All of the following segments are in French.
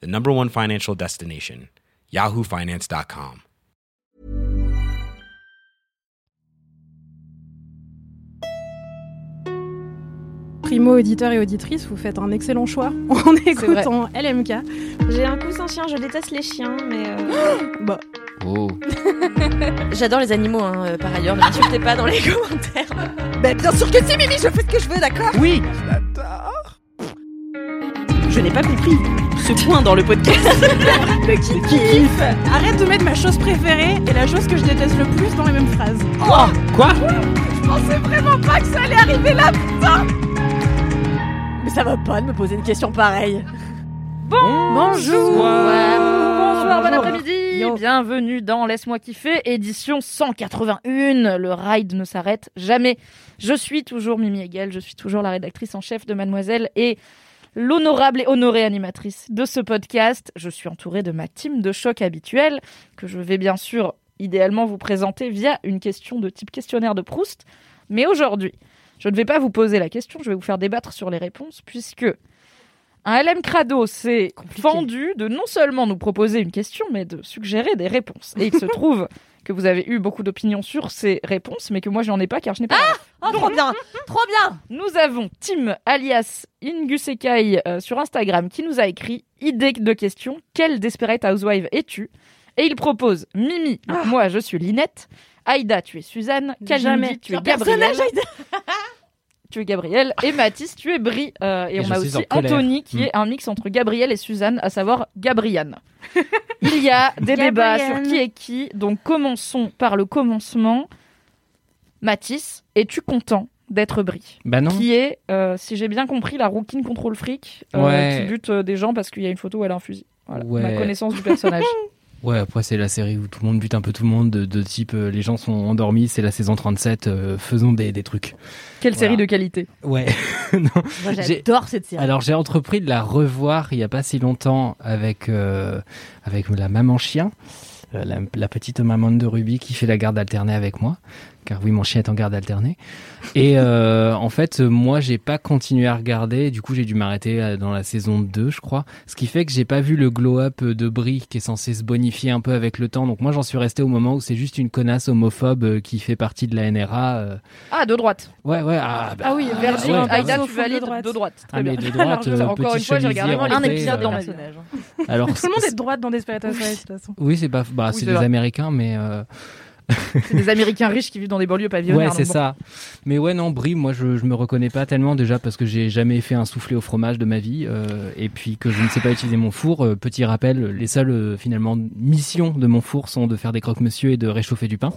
the number one financial destination, yahoofinance.com. Primo auditeur et auditrice, vous faites un excellent choix en écoutant LMK. J'ai un coussin chien, je déteste les chiens, mais. euh, Bah, Oh. J'adore les animaux, hein, euh, par ailleurs. Ne m'insultez pas dans les commentaires. Bah, bien sûr que si, Mimi, je fais ce que je veux, d'accord? Oui Je n'ai pas compris ce point dans le podcast. le qui kiffe Arrête de mettre ma chose préférée et la chose que je déteste le plus dans les mêmes phrases. Oh Quoi Je pensais vraiment pas que ça allait arriver là Mais ça va pas de me poser une question pareille. Bonjour Bonsoir, bon après-midi. Bienvenue dans Laisse-moi kiffer, édition 181. Le ride ne s'arrête jamais. Je suis toujours Mimi Hegel, je suis toujours la rédactrice en chef de Mademoiselle et l'honorable et honorée animatrice de ce podcast. Je suis entourée de ma team de choc habituelle que je vais bien sûr idéalement vous présenter via une question de type questionnaire de Proust. Mais aujourd'hui, je ne vais pas vous poser la question, je vais vous faire débattre sur les réponses puisque un LM Crado s'est fendu de non seulement nous proposer une question, mais de suggérer des réponses. Et il se trouve que vous avez eu beaucoup d'opinions sur ces réponses, mais que moi, j'en ai pas car je n'ai pas. la Oh, trop bien Trop bien. nous avons Tim alias Ingusekai euh, sur Instagram qui nous a écrit idée de question quelle Desperate Housewife es-tu? Et il propose Mimi, donc moi je suis Linette, Aïda tu es Suzanne, Kalindi Jamais. tu es Gabriel, tu es Gabriel et Mathis tu es Brie Euh, et, Et on a aussi colère. Anthony qui Mm. est un mix entre Gabriel et Suzanne, à savoir Gabriane. il y a des débats sur qui est qui, donc commençons par le commencement. Mathis, es-tu content d'être Brie Bah non. qui est, euh, si j'ai bien compris, la rouquine contrôle fric euh, Ouais. qui bute euh, des gens parce qu'il y a une photo où elle a un fusil. Voilà, Ouais. ma connaissance du personnage. Ouais, après c'est la série où tout le monde bute un peu tout le monde, de, de type euh, les gens sont endormis, c'est la saison 37, euh, faisons des, des trucs. Quelle Voilà. série de qualité. Ouais. non. Moi, J'ai- j'adore cette série. Alors j'ai entrepris de la revoir il y a pas si longtemps avec euh, avec la maman chien, euh, la, la petite maman de Ruby qui fait la garde alternée avec moi, car oui mon chien est en garde alternée. Et euh, en fait moi j'ai pas continué à regarder, du coup j'ai dû m'arrêter euh, dans la saison 2 je crois, ce qui fait que j'ai pas vu le glow up de Brie qui est censé se bonifier un peu avec le temps. Donc moi j'en suis resté au moment où c'est juste une connasse homophobe euh, qui fait partie de la NRA. Ah, de droite. Ouais ouais ah, bah, Ah oui, Verdi, ouais, Aïda, tu valides De droite. droite. Très Ah, mais bien. de droite, Alors, euh, encore une fois, j'ai regardé épisodes euh, dans personnage. Alors Tout le monde est de droite dans Desperate Housewives, de toute façon. Oui, c'est pas, bah, Oui, c'est des vrai. Américains, mais euh, C'est des Américains riches qui vivent dans des banlieues pavillonnaires. ouais, c'est bon. ça. Mais ouais, non, Brie, moi, je, je me reconnais pas tellement déjà parce que j'ai jamais fait un soufflé au fromage de ma vie, euh, et puis que je ne sais pas utiliser mon four. Euh, petit rappel, les seules euh, finalement missions de mon four sont de faire des croque-monsieur et de réchauffer du pain.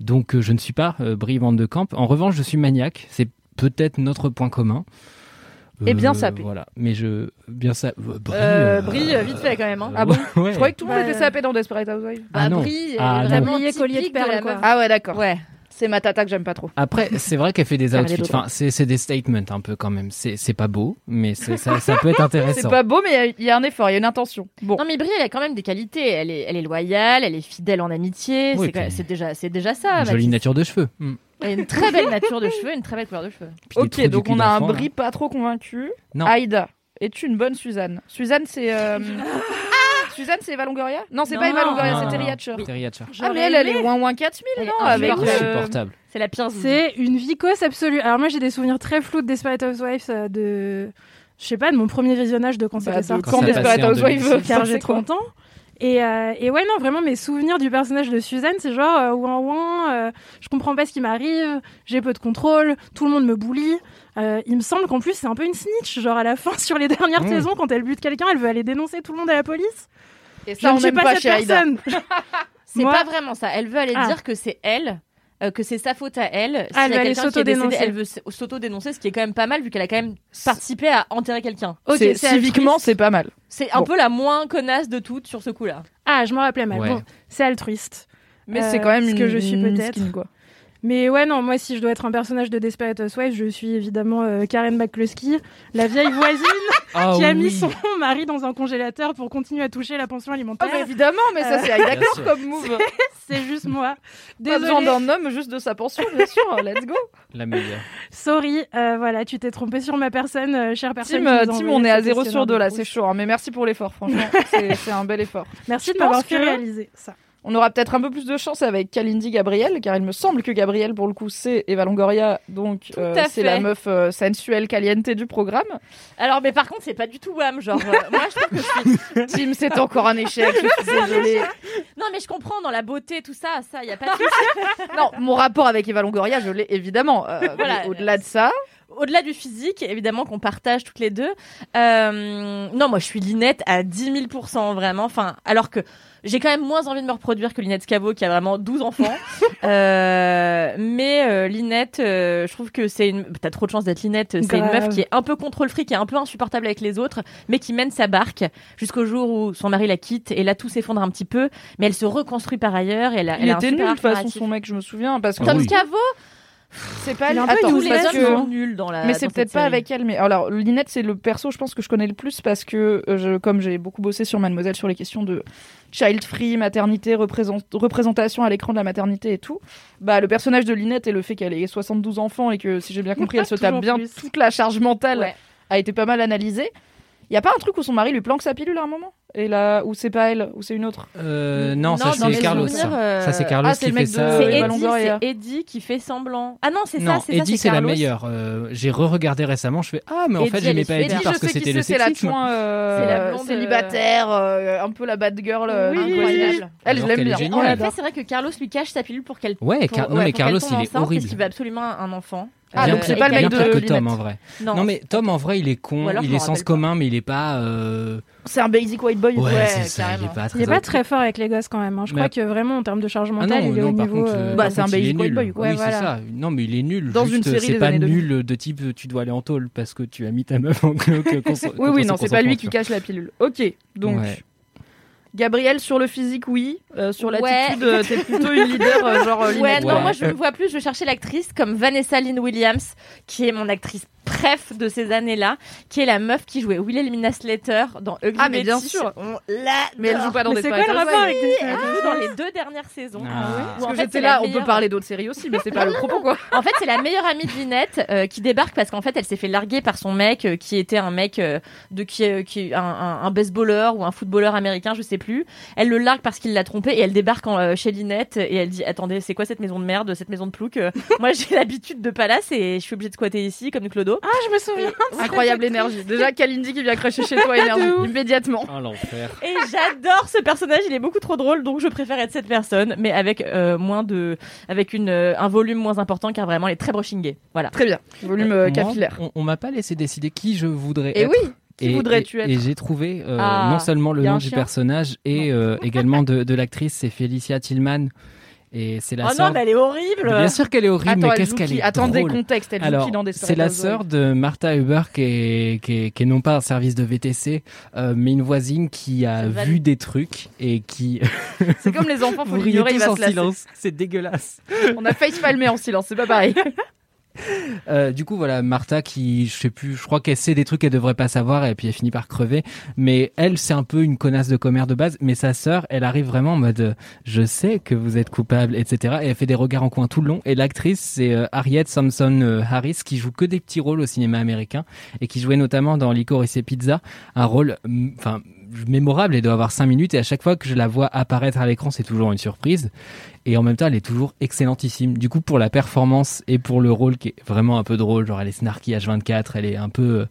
Donc, je ne suis pas Brie Van de Camp. En revanche, je suis maniaque. C'est peut-être notre point commun. Et bien sapé. Voilà, mais je bien ça. euh, Brie, Euh, euh, Brie, euh, vite fait quand même. hein. Ah euh, bon ouais. Je croyais que tout le monde Bah, était sapé dans Desperate Housewives. Ah non. Brie, Ah vraiment collier de perles, quoi. Ah ouais, d'accord. Ouais. C'est ma tata que j'aime pas trop. Après, c'est vrai qu'elle fait des outfits. Enfin, c'est c'est des statements un peu quand même. C'est c'est pas beau, mais ça, ça peut être intéressant. C'est pas beau, mais il y a- il y, a un effort, il y a une intention. Bon. Non mais Brie, elle a quand même des qualités. Elle est, elle est loyale, elle est fidèle en amitié. Oui, c'est déjà, c'est déjà ça. Une jolie nature de cheveux. Hmm. Elle a une très belle nature de cheveux, une très belle couleur de cheveux. Puis des Ok, trous du donc cul on a un d'enfant, là. Brie pas trop convaincu. Non. Aïda, es-tu une bonne Suzanne? Suzanne, c'est. euh, Suzanne, c'est Eva Longoria? Non, c'est Non, pas Eva Longoria, non, c'est non, Terry non. Hatcher. Terry Hatcher. Ah, mais elle, elle est ouin ouin 4000, Elle non Avec. insupportable. euh, Insupportable. C'est la pire. C'est une vicose absolue. Alors moi j'ai des souvenirs très flous de Desperate Housewives euh, de je sais pas de mon premier visionnage de quand bah, c'était de sorti Quand quand ça Desperate passait en Housewives 2006. car j'ai quoi. 30 ans. Et, euh, et ouais, non, vraiment, mes souvenirs du personnage de Suzanne, c'est genre, euh, ouin ouin, euh, je comprends pas ce qui m'arrive, j'ai peu de contrôle, tout le monde me bully. Euh, il me semble qu'en plus, c'est un peu une snitch. Genre, à la fin, sur les dernières Mmh. saisons, quand elle bute quelqu'un, elle veut aller dénoncer tout le monde à la police. Et Je ça, ne on n'aime pas, pas cette chez personne. C'est Moi- pas vraiment ça. Elle veut aller Ah. dire que c'est elle. euh, que c'est sa faute à elle. Ah, elle y a quelqu'un qui est décédé, s'auto-dénoncer. Elle veut s'auto-dénoncer, ce qui est quand même pas mal vu qu'elle a quand même participé à enterrer quelqu'un. Civiquement, c'est pas mal. C'est un Bon. peu la moins connasse de toutes sur ce coup-là. Ah, je m'en rappelais mal. Ouais. Bon, c'est altruiste. Mais Euh, c'est quand même ce une, que je suis peut-être. Mais ouais, non, moi, si je dois être un personnage de Desperate Housewives, je suis évidemment euh, Karen McCluskey, la vieille voisine Ah qui a mis son mari dans un congélateur pour continuer à toucher la pension alimentaire. évidemment, mais ça c'est Bien d'accord comme move. C'est juste moi. Pas besoin Désolée. d'un homme, juste de sa pension, bien sûr. Let's go. La meilleure. Sorry, euh, voilà, tu t'es trompé sur ma personne, euh, chère personne. Tim, euh, Tim, on est à 0 sur questionnaire 2 de là, c'est chaud. hein, mais merci pour l'effort, franchement. c'est un bel effort. Merci Je de m'avoir fait que- réaliser ça. On aura peut-être un peu plus de chance avec Kalindi Gabriel, car il me semble que Gabriel, pour le coup, c'est Eva Longoria, donc euh, c'est la meuf euh, sensuelle caliente du programme. Alors, mais par contre, c'est pas du tout wham. Genre, euh, moi, je trouve que je suis. Tim, c'est encore un échec, je suis désolée. Non, mais je comprends dans la beauté, tout ça, ça, y a pas de souci. Non, mon rapport avec Eva Longoria, je l'ai évidemment. Voilà. mais Au-delà de ça, Au-delà du physique, évidemment, qu'on partage toutes les deux. euh, non, moi, je suis Linette à 10 000% vraiment. Enfin, alors que j'ai quand même moins envie de me reproduire que Linette Scavo, qui a vraiment 12 enfants. Euh, mais euh, Linette, euh, je trouve que c'est une. T'as trop de chance d'être Linette. C'est une meuf qui est un peu contrôle fric, qui est un peu insupportable avec les autres, mais qui mène sa barque jusqu'au jour où son mari la quitte. Et là, tout s'effondre un petit peu. Mais elle se reconstruit par ailleurs. Et elle a, il elle a un était super nul de toute façon, son mec, je me souviens. Parce que Ah Tom oui. Scavo, c'est pas Attends, tous les parce hommes que- sont nuls dans la. Mais c'est peut-être pas série. avec elle. Mais alors, Linette, c'est le perso, je pense que je connais le plus parce que, euh, je, comme j'ai beaucoup bossé sur Mademoiselle sur les questions de child free, maternité, représent- représentation à l'écran de la maternité et tout, bah le personnage de Linette et le fait qu'elle ait 72 enfants et que, si j'ai bien compris, elle se tape bien plus. toute la charge mentale Ouais. a été pas mal analysée. Il y a pas un truc où son mari lui planque sa pilule à un moment? Et là, où c'est pas elle, ou c'est une autre? Euh, non, Non, ça c'est Carlos. souvenirs, ça. euh, Ça, c'est Carlos ah, qui le mec fait de- ça. C'est Eddie, c'est Eddie qui fait semblant. Ah non, c'est ça, c'est ça, Eddie c'est c'est la meilleure. Euh, J'ai re-regardé récemment, je fais ah mais en Eddie, fait j'aimais pas. Eddie Eddie, parce que c'était le c'est, c'est la sexisme. euh, C'est la blonde, célibataire, euh, un peu la bad girl. euh, oui. Elle, je l'aime bien. En effet, c'est vrai que Carlos lui cache sa pilule pour qu'elle. Ouais, non ouais, mais Carlos il est horrible. Parce qu'il veut absolument un enfant. Ah, Bien donc c'est pas le mec bien de pire que. Tom en vrai. Non, Non mais Tom en vrai il est con, alors, il est sens commun mais il est pas. euh, C'est un basic white boy. Ouais, Ouais, c'est ça, il est pas Il très. est pas très fort avec les gosses quand même. hein. Je Mais- crois que vraiment en termes de charge Ah mentale, non, il est non, au niveau. contre, euh, euh, Bah, c'est un basic white boy, quoi. Ouais, Oui, c'est ça. Non, mais il est nul. Dans Juste, une série c'est pas années 2000. nul de type tu dois aller en tôle parce que tu as mis ta meuf en cloque. Oui, oui, non, c'est pas lui qui cache la pilule. Ok, donc. Ouais. Gabriel, sur le physique, oui. Euh, sur Ouais. l'attitude, euh, t'es plutôt une leader, euh, genre euh, Ouais, non, Ouais. moi je me vois plus, je cherchais l'actrice comme Vanessa Lynn Williams, qui est mon actrice préf de ces années-là, qui est la meuf qui jouait Wilhelmina Slater dans Ugly Ah, mais bien sûr. On. Mais elle joue pas dans des c'est quoi le rapport avec Elle Desperate joue dans les deux dernières saisons. Ah. Où, Parce en que fait, j'étais là, on peut parler d'autres séries aussi, mais c'est pas le propos, quoi. En fait, c'est la meilleure amie de Linette euh, qui débarque parce qu'en fait, elle s'est fait larguer par son mec euh, qui était un mec euh, de qui, qui un, baseballeur ou un footballeur américain, je sais plus. Elle le largue parce qu'il l'a trompé et elle débarque chez Linette et elle dit attendez, c'est quoi cette maison de merde, cette maison de plouc Moi, j'ai l'habitude de palace et je suis obligée de squatter ici comme du clodo. Ah, je me souviens. Incroyable énergie. Déjà, Kalindi qui vient cracher chez toi, énergie, immédiatement. Oh l'enfer. Et j'adore ce personnage, il est beaucoup trop drôle, donc je préfère être cette personne, mais avec euh, moins de, avec une euh, un volume moins important car vraiment elle est très brushing gay. Voilà. Très bien. Volume euh, Moi, capillaire. On, on m'a pas laissé décider qui je voudrais Et être. oui, qui Et- voudrais-tu être Et j'ai trouvé euh, Ah, non seulement le y a nom du chien personnage et euh, également de, de l'actrice, c'est Felicia Tillman. Et c'est la oh sœur. non, mais elle est horrible. Bien sûr qu'elle est horrible, Attends, mais qu'est-ce qu'elle qui est Attends des drôle. contextes, elle joue Alors, qui dans c'est la sœur de Martha Huber qui est, qui est, qui est non pas un service de VTC, euh, mais une voisine qui a vu valide. des trucs et qui... C'est comme les enfants, faut l'ignorer, il va en se silence, c'est dégueulasse. On a face palmé en silence, c'est pas pareil. Euh, du coup, voilà, Martha qui, je sais plus, je crois qu'elle sait des trucs qu'elle devrait pas savoir et puis elle finit par crever. Mais elle, c'est un peu une connasse de commère de base. Mais sa sœur, elle arrive vraiment en mode, je sais que vous êtes coupable, etc. Et elle fait des regards en coin tout le long. Et l'actrice, c'est euh, Harriet Thompson euh, Harris qui joue que des petits rôles au cinéma américain et qui jouait notamment dans Licorice et Pizza, un rôle, enfin, mémorable et doit avoir cinq minutes. Et à chaque fois que je la vois apparaître à l'écran, c'est toujours une surprise. Et en même temps, elle est toujours excellentissime. Du coup, pour la performance et pour le rôle qui est vraiment un peu drôle, genre elle est snarky H24, elle est un peu, euh,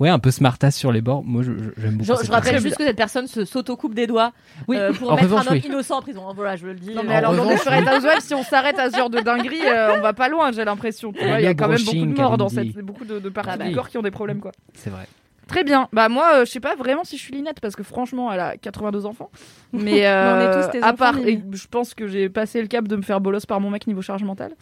ouais, un peu smartass sur les bords. Moi, j'aime beaucoup. Je, je rappelle juste que cette personne se s'auto-coupe des doigts Oui, euh, pour en mettre revanche, un homme oui. innocent en prison. Voilà, je le dis. Non, mais En alors, dans revanche, Desperate Housewives, si on s'arrête à ce genre de dinguerie, euh, on va pas loin, j'ai l'impression. Il y a quand même beaucoup de morts dans cette, beaucoup de, de parties Ah bah du oui. corps qui ont des problèmes, quoi. C'est vrai. Très bien. Bah moi, euh, je sais pas vraiment si je suis Linette parce que franchement, elle a 82 enfants. Mais euh, on est tous tes à enfants, part, et je pense que j'ai passé le cap de me faire bolos par mon mec niveau charge mentale.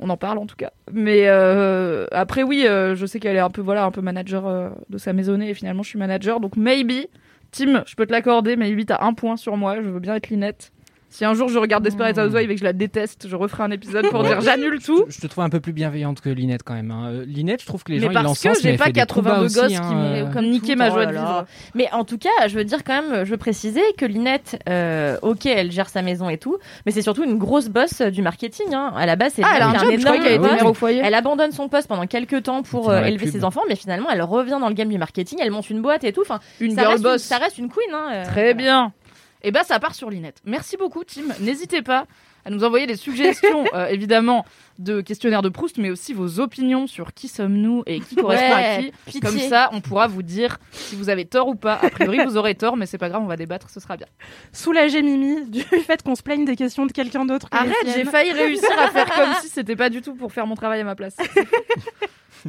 On en parle en tout cas. Mais euh, après oui, je sais qu'elle est un peu voilà un peu manager de sa maisonnée et finalement je suis manager. Donc maybe, Tim, je peux te l'accorder. Maybe t'as un point sur moi. Je veux bien être Linette. Si un jour je regarde Desperate Housewives et que je la déteste, je referai un épisode pour dire j'annule tout. Je te trouve un peu plus bienveillante que Linette quand même. hein. Euh, Linette, je trouve que les Mais gens ils parce l'encensent, que j'ai pas fait des coups bas 82 aussi, gosses hein, qui euh. m'ont comme niqué ma joie de vivre. Mais en tout cas, je veux dire quand même, je veux préciser que Linette, euh, ok, elle gère sa maison et tout, mais c'est surtout une grosse boss euh, du marketing. Hein. À la base, c'est Ah, elle a un je mère au foyer. Elle abandonne son poste pendant quelques temps pour euh, élever pub. ses enfants, mais finalement, elle revient dans le game du marketing, elle monte une boîte et tout. Enfin, Une ça girl reste, une, boss. ça reste une queen. Hein, euh, Très bien. Et ben ça part sur Linette. Merci beaucoup Tim. N'hésitez pas à nous envoyer des suggestions, euh, évidemment, de questionnaires de Proust, mais aussi vos opinions sur qui sommes-nous et qui correspond à qui. pitié. Comme ça, on pourra vous dire si vous avez tort ou pas. A priori, vous aurez tort, mais c'est pas grave, on va débattre, ce sera bien. Soulager Mimi du fait qu'on se plaigne des questions de quelqu'un d'autre. que Arrête, j'ai failli réussir à faire comme si c'était pas du tout pour faire mon travail à ma place.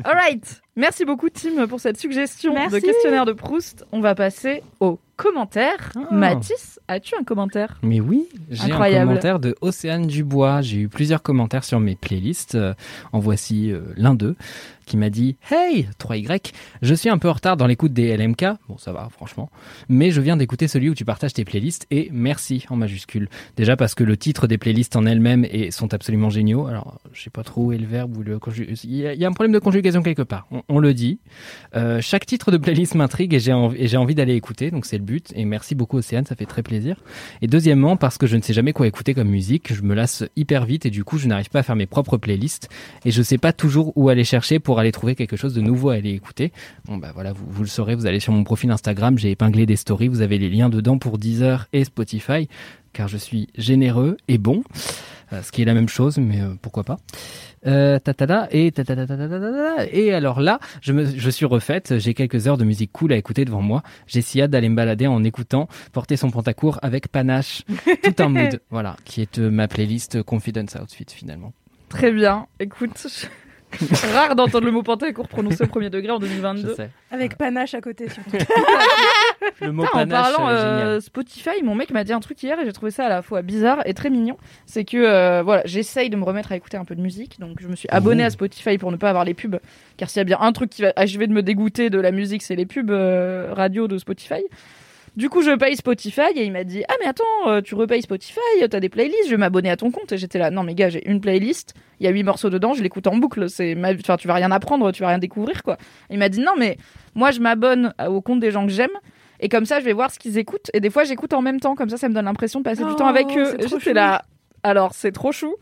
Alright, merci beaucoup Tim pour cette suggestion de Merci. questionnaire de Proust. On va passer aux commentaires. Ah. Mathis, as-tu un commentaire Mais oui, j'ai un commentaire de Océane Dubois. J'ai eu plusieurs commentaires sur mes playlists. Euh, en voici euh, l'un d'eux qui m'a dit Hey, 3Y, je suis un peu en retard dans l'écoute des LMK. Bon, ça va, franchement. Mais je viens d'écouter celui où tu partages tes playlists et merci en majuscule. Déjà parce que le titre des playlists en elles-mêmes sont absolument géniaux. Alors, je sais pas trop où est le verbe ou le conju- Il y, a- il y a un problème de conjugaison quelque part. On, on le dit. Euh, chaque titre de playlist m'intrigue et j'ai envie, d'aller écouter. Donc, c'est le but. Et merci beaucoup, Océane. Ça fait très plaisir. Et deuxièmement, parce que je ne sais jamais quoi écouter comme musique, je me lasse hyper vite et du coup, je n'arrive pas à faire mes propres playlists et je sais pas toujours où aller chercher pour aller trouver quelque chose de nouveau à aller écouter. Bon, bah voilà, vous, vous le saurez, vous allez sur mon profil Instagram, j'ai épinglé des stories, vous avez les liens dedans pour Deezer et Spotify, car je suis généreux et bon, euh, ce qui est la même chose, mais euh, pourquoi pas. Euh, et et alors là, je, me, je suis refaite, j'ai quelques heures de musique cool à écouter devant moi. J'ai si hâte d'aller me balader en écoutant Porter son pantacourt avec panache, tout un mood, voilà, qui est euh, ma playlist Confidence Outfit finalement. Très bien. Écoute, rare d'entendre le mot pantacourt prononcé au premier degré en Je 2022. sais. Avec panache à côté surtout. Le mot Putain, en panache, parlant euh, euh. Spotify, mon mec m'a dit un truc hier et j'ai trouvé ça à la fois bizarre et très mignon. C'est que euh, voilà, j'essaye de me remettre à écouter un peu de musique, donc je me suis abonné à Spotify pour ne pas avoir les pubs, car s'il y a bien un truc qui va achever de me dégoûter de la musique, c'est les pubs euh, radio de Spotify. Du coup, je paye Spotify et il m'a dit Ah, mais attends, euh, tu repayes Spotify, t'as des playlists, je vais m'abonner à ton compte. Et j'étais là Non, mais gars, j'ai une playlist, il y a huit morceaux dedans, je l'écoute en boucle. C'est ma... enfin, tu vas rien apprendre, tu vas rien découvrir, quoi. Il m'a dit Non, mais moi, je m'abonne au compte des gens que j'aime. Et comme ça, je vais voir ce qu'ils écoutent. Et des fois, j'écoute en même temps. Comme ça, ça me donne l'impression de passer du Oh, temps avec eux. J'étais là. Alors, c'est trop chou.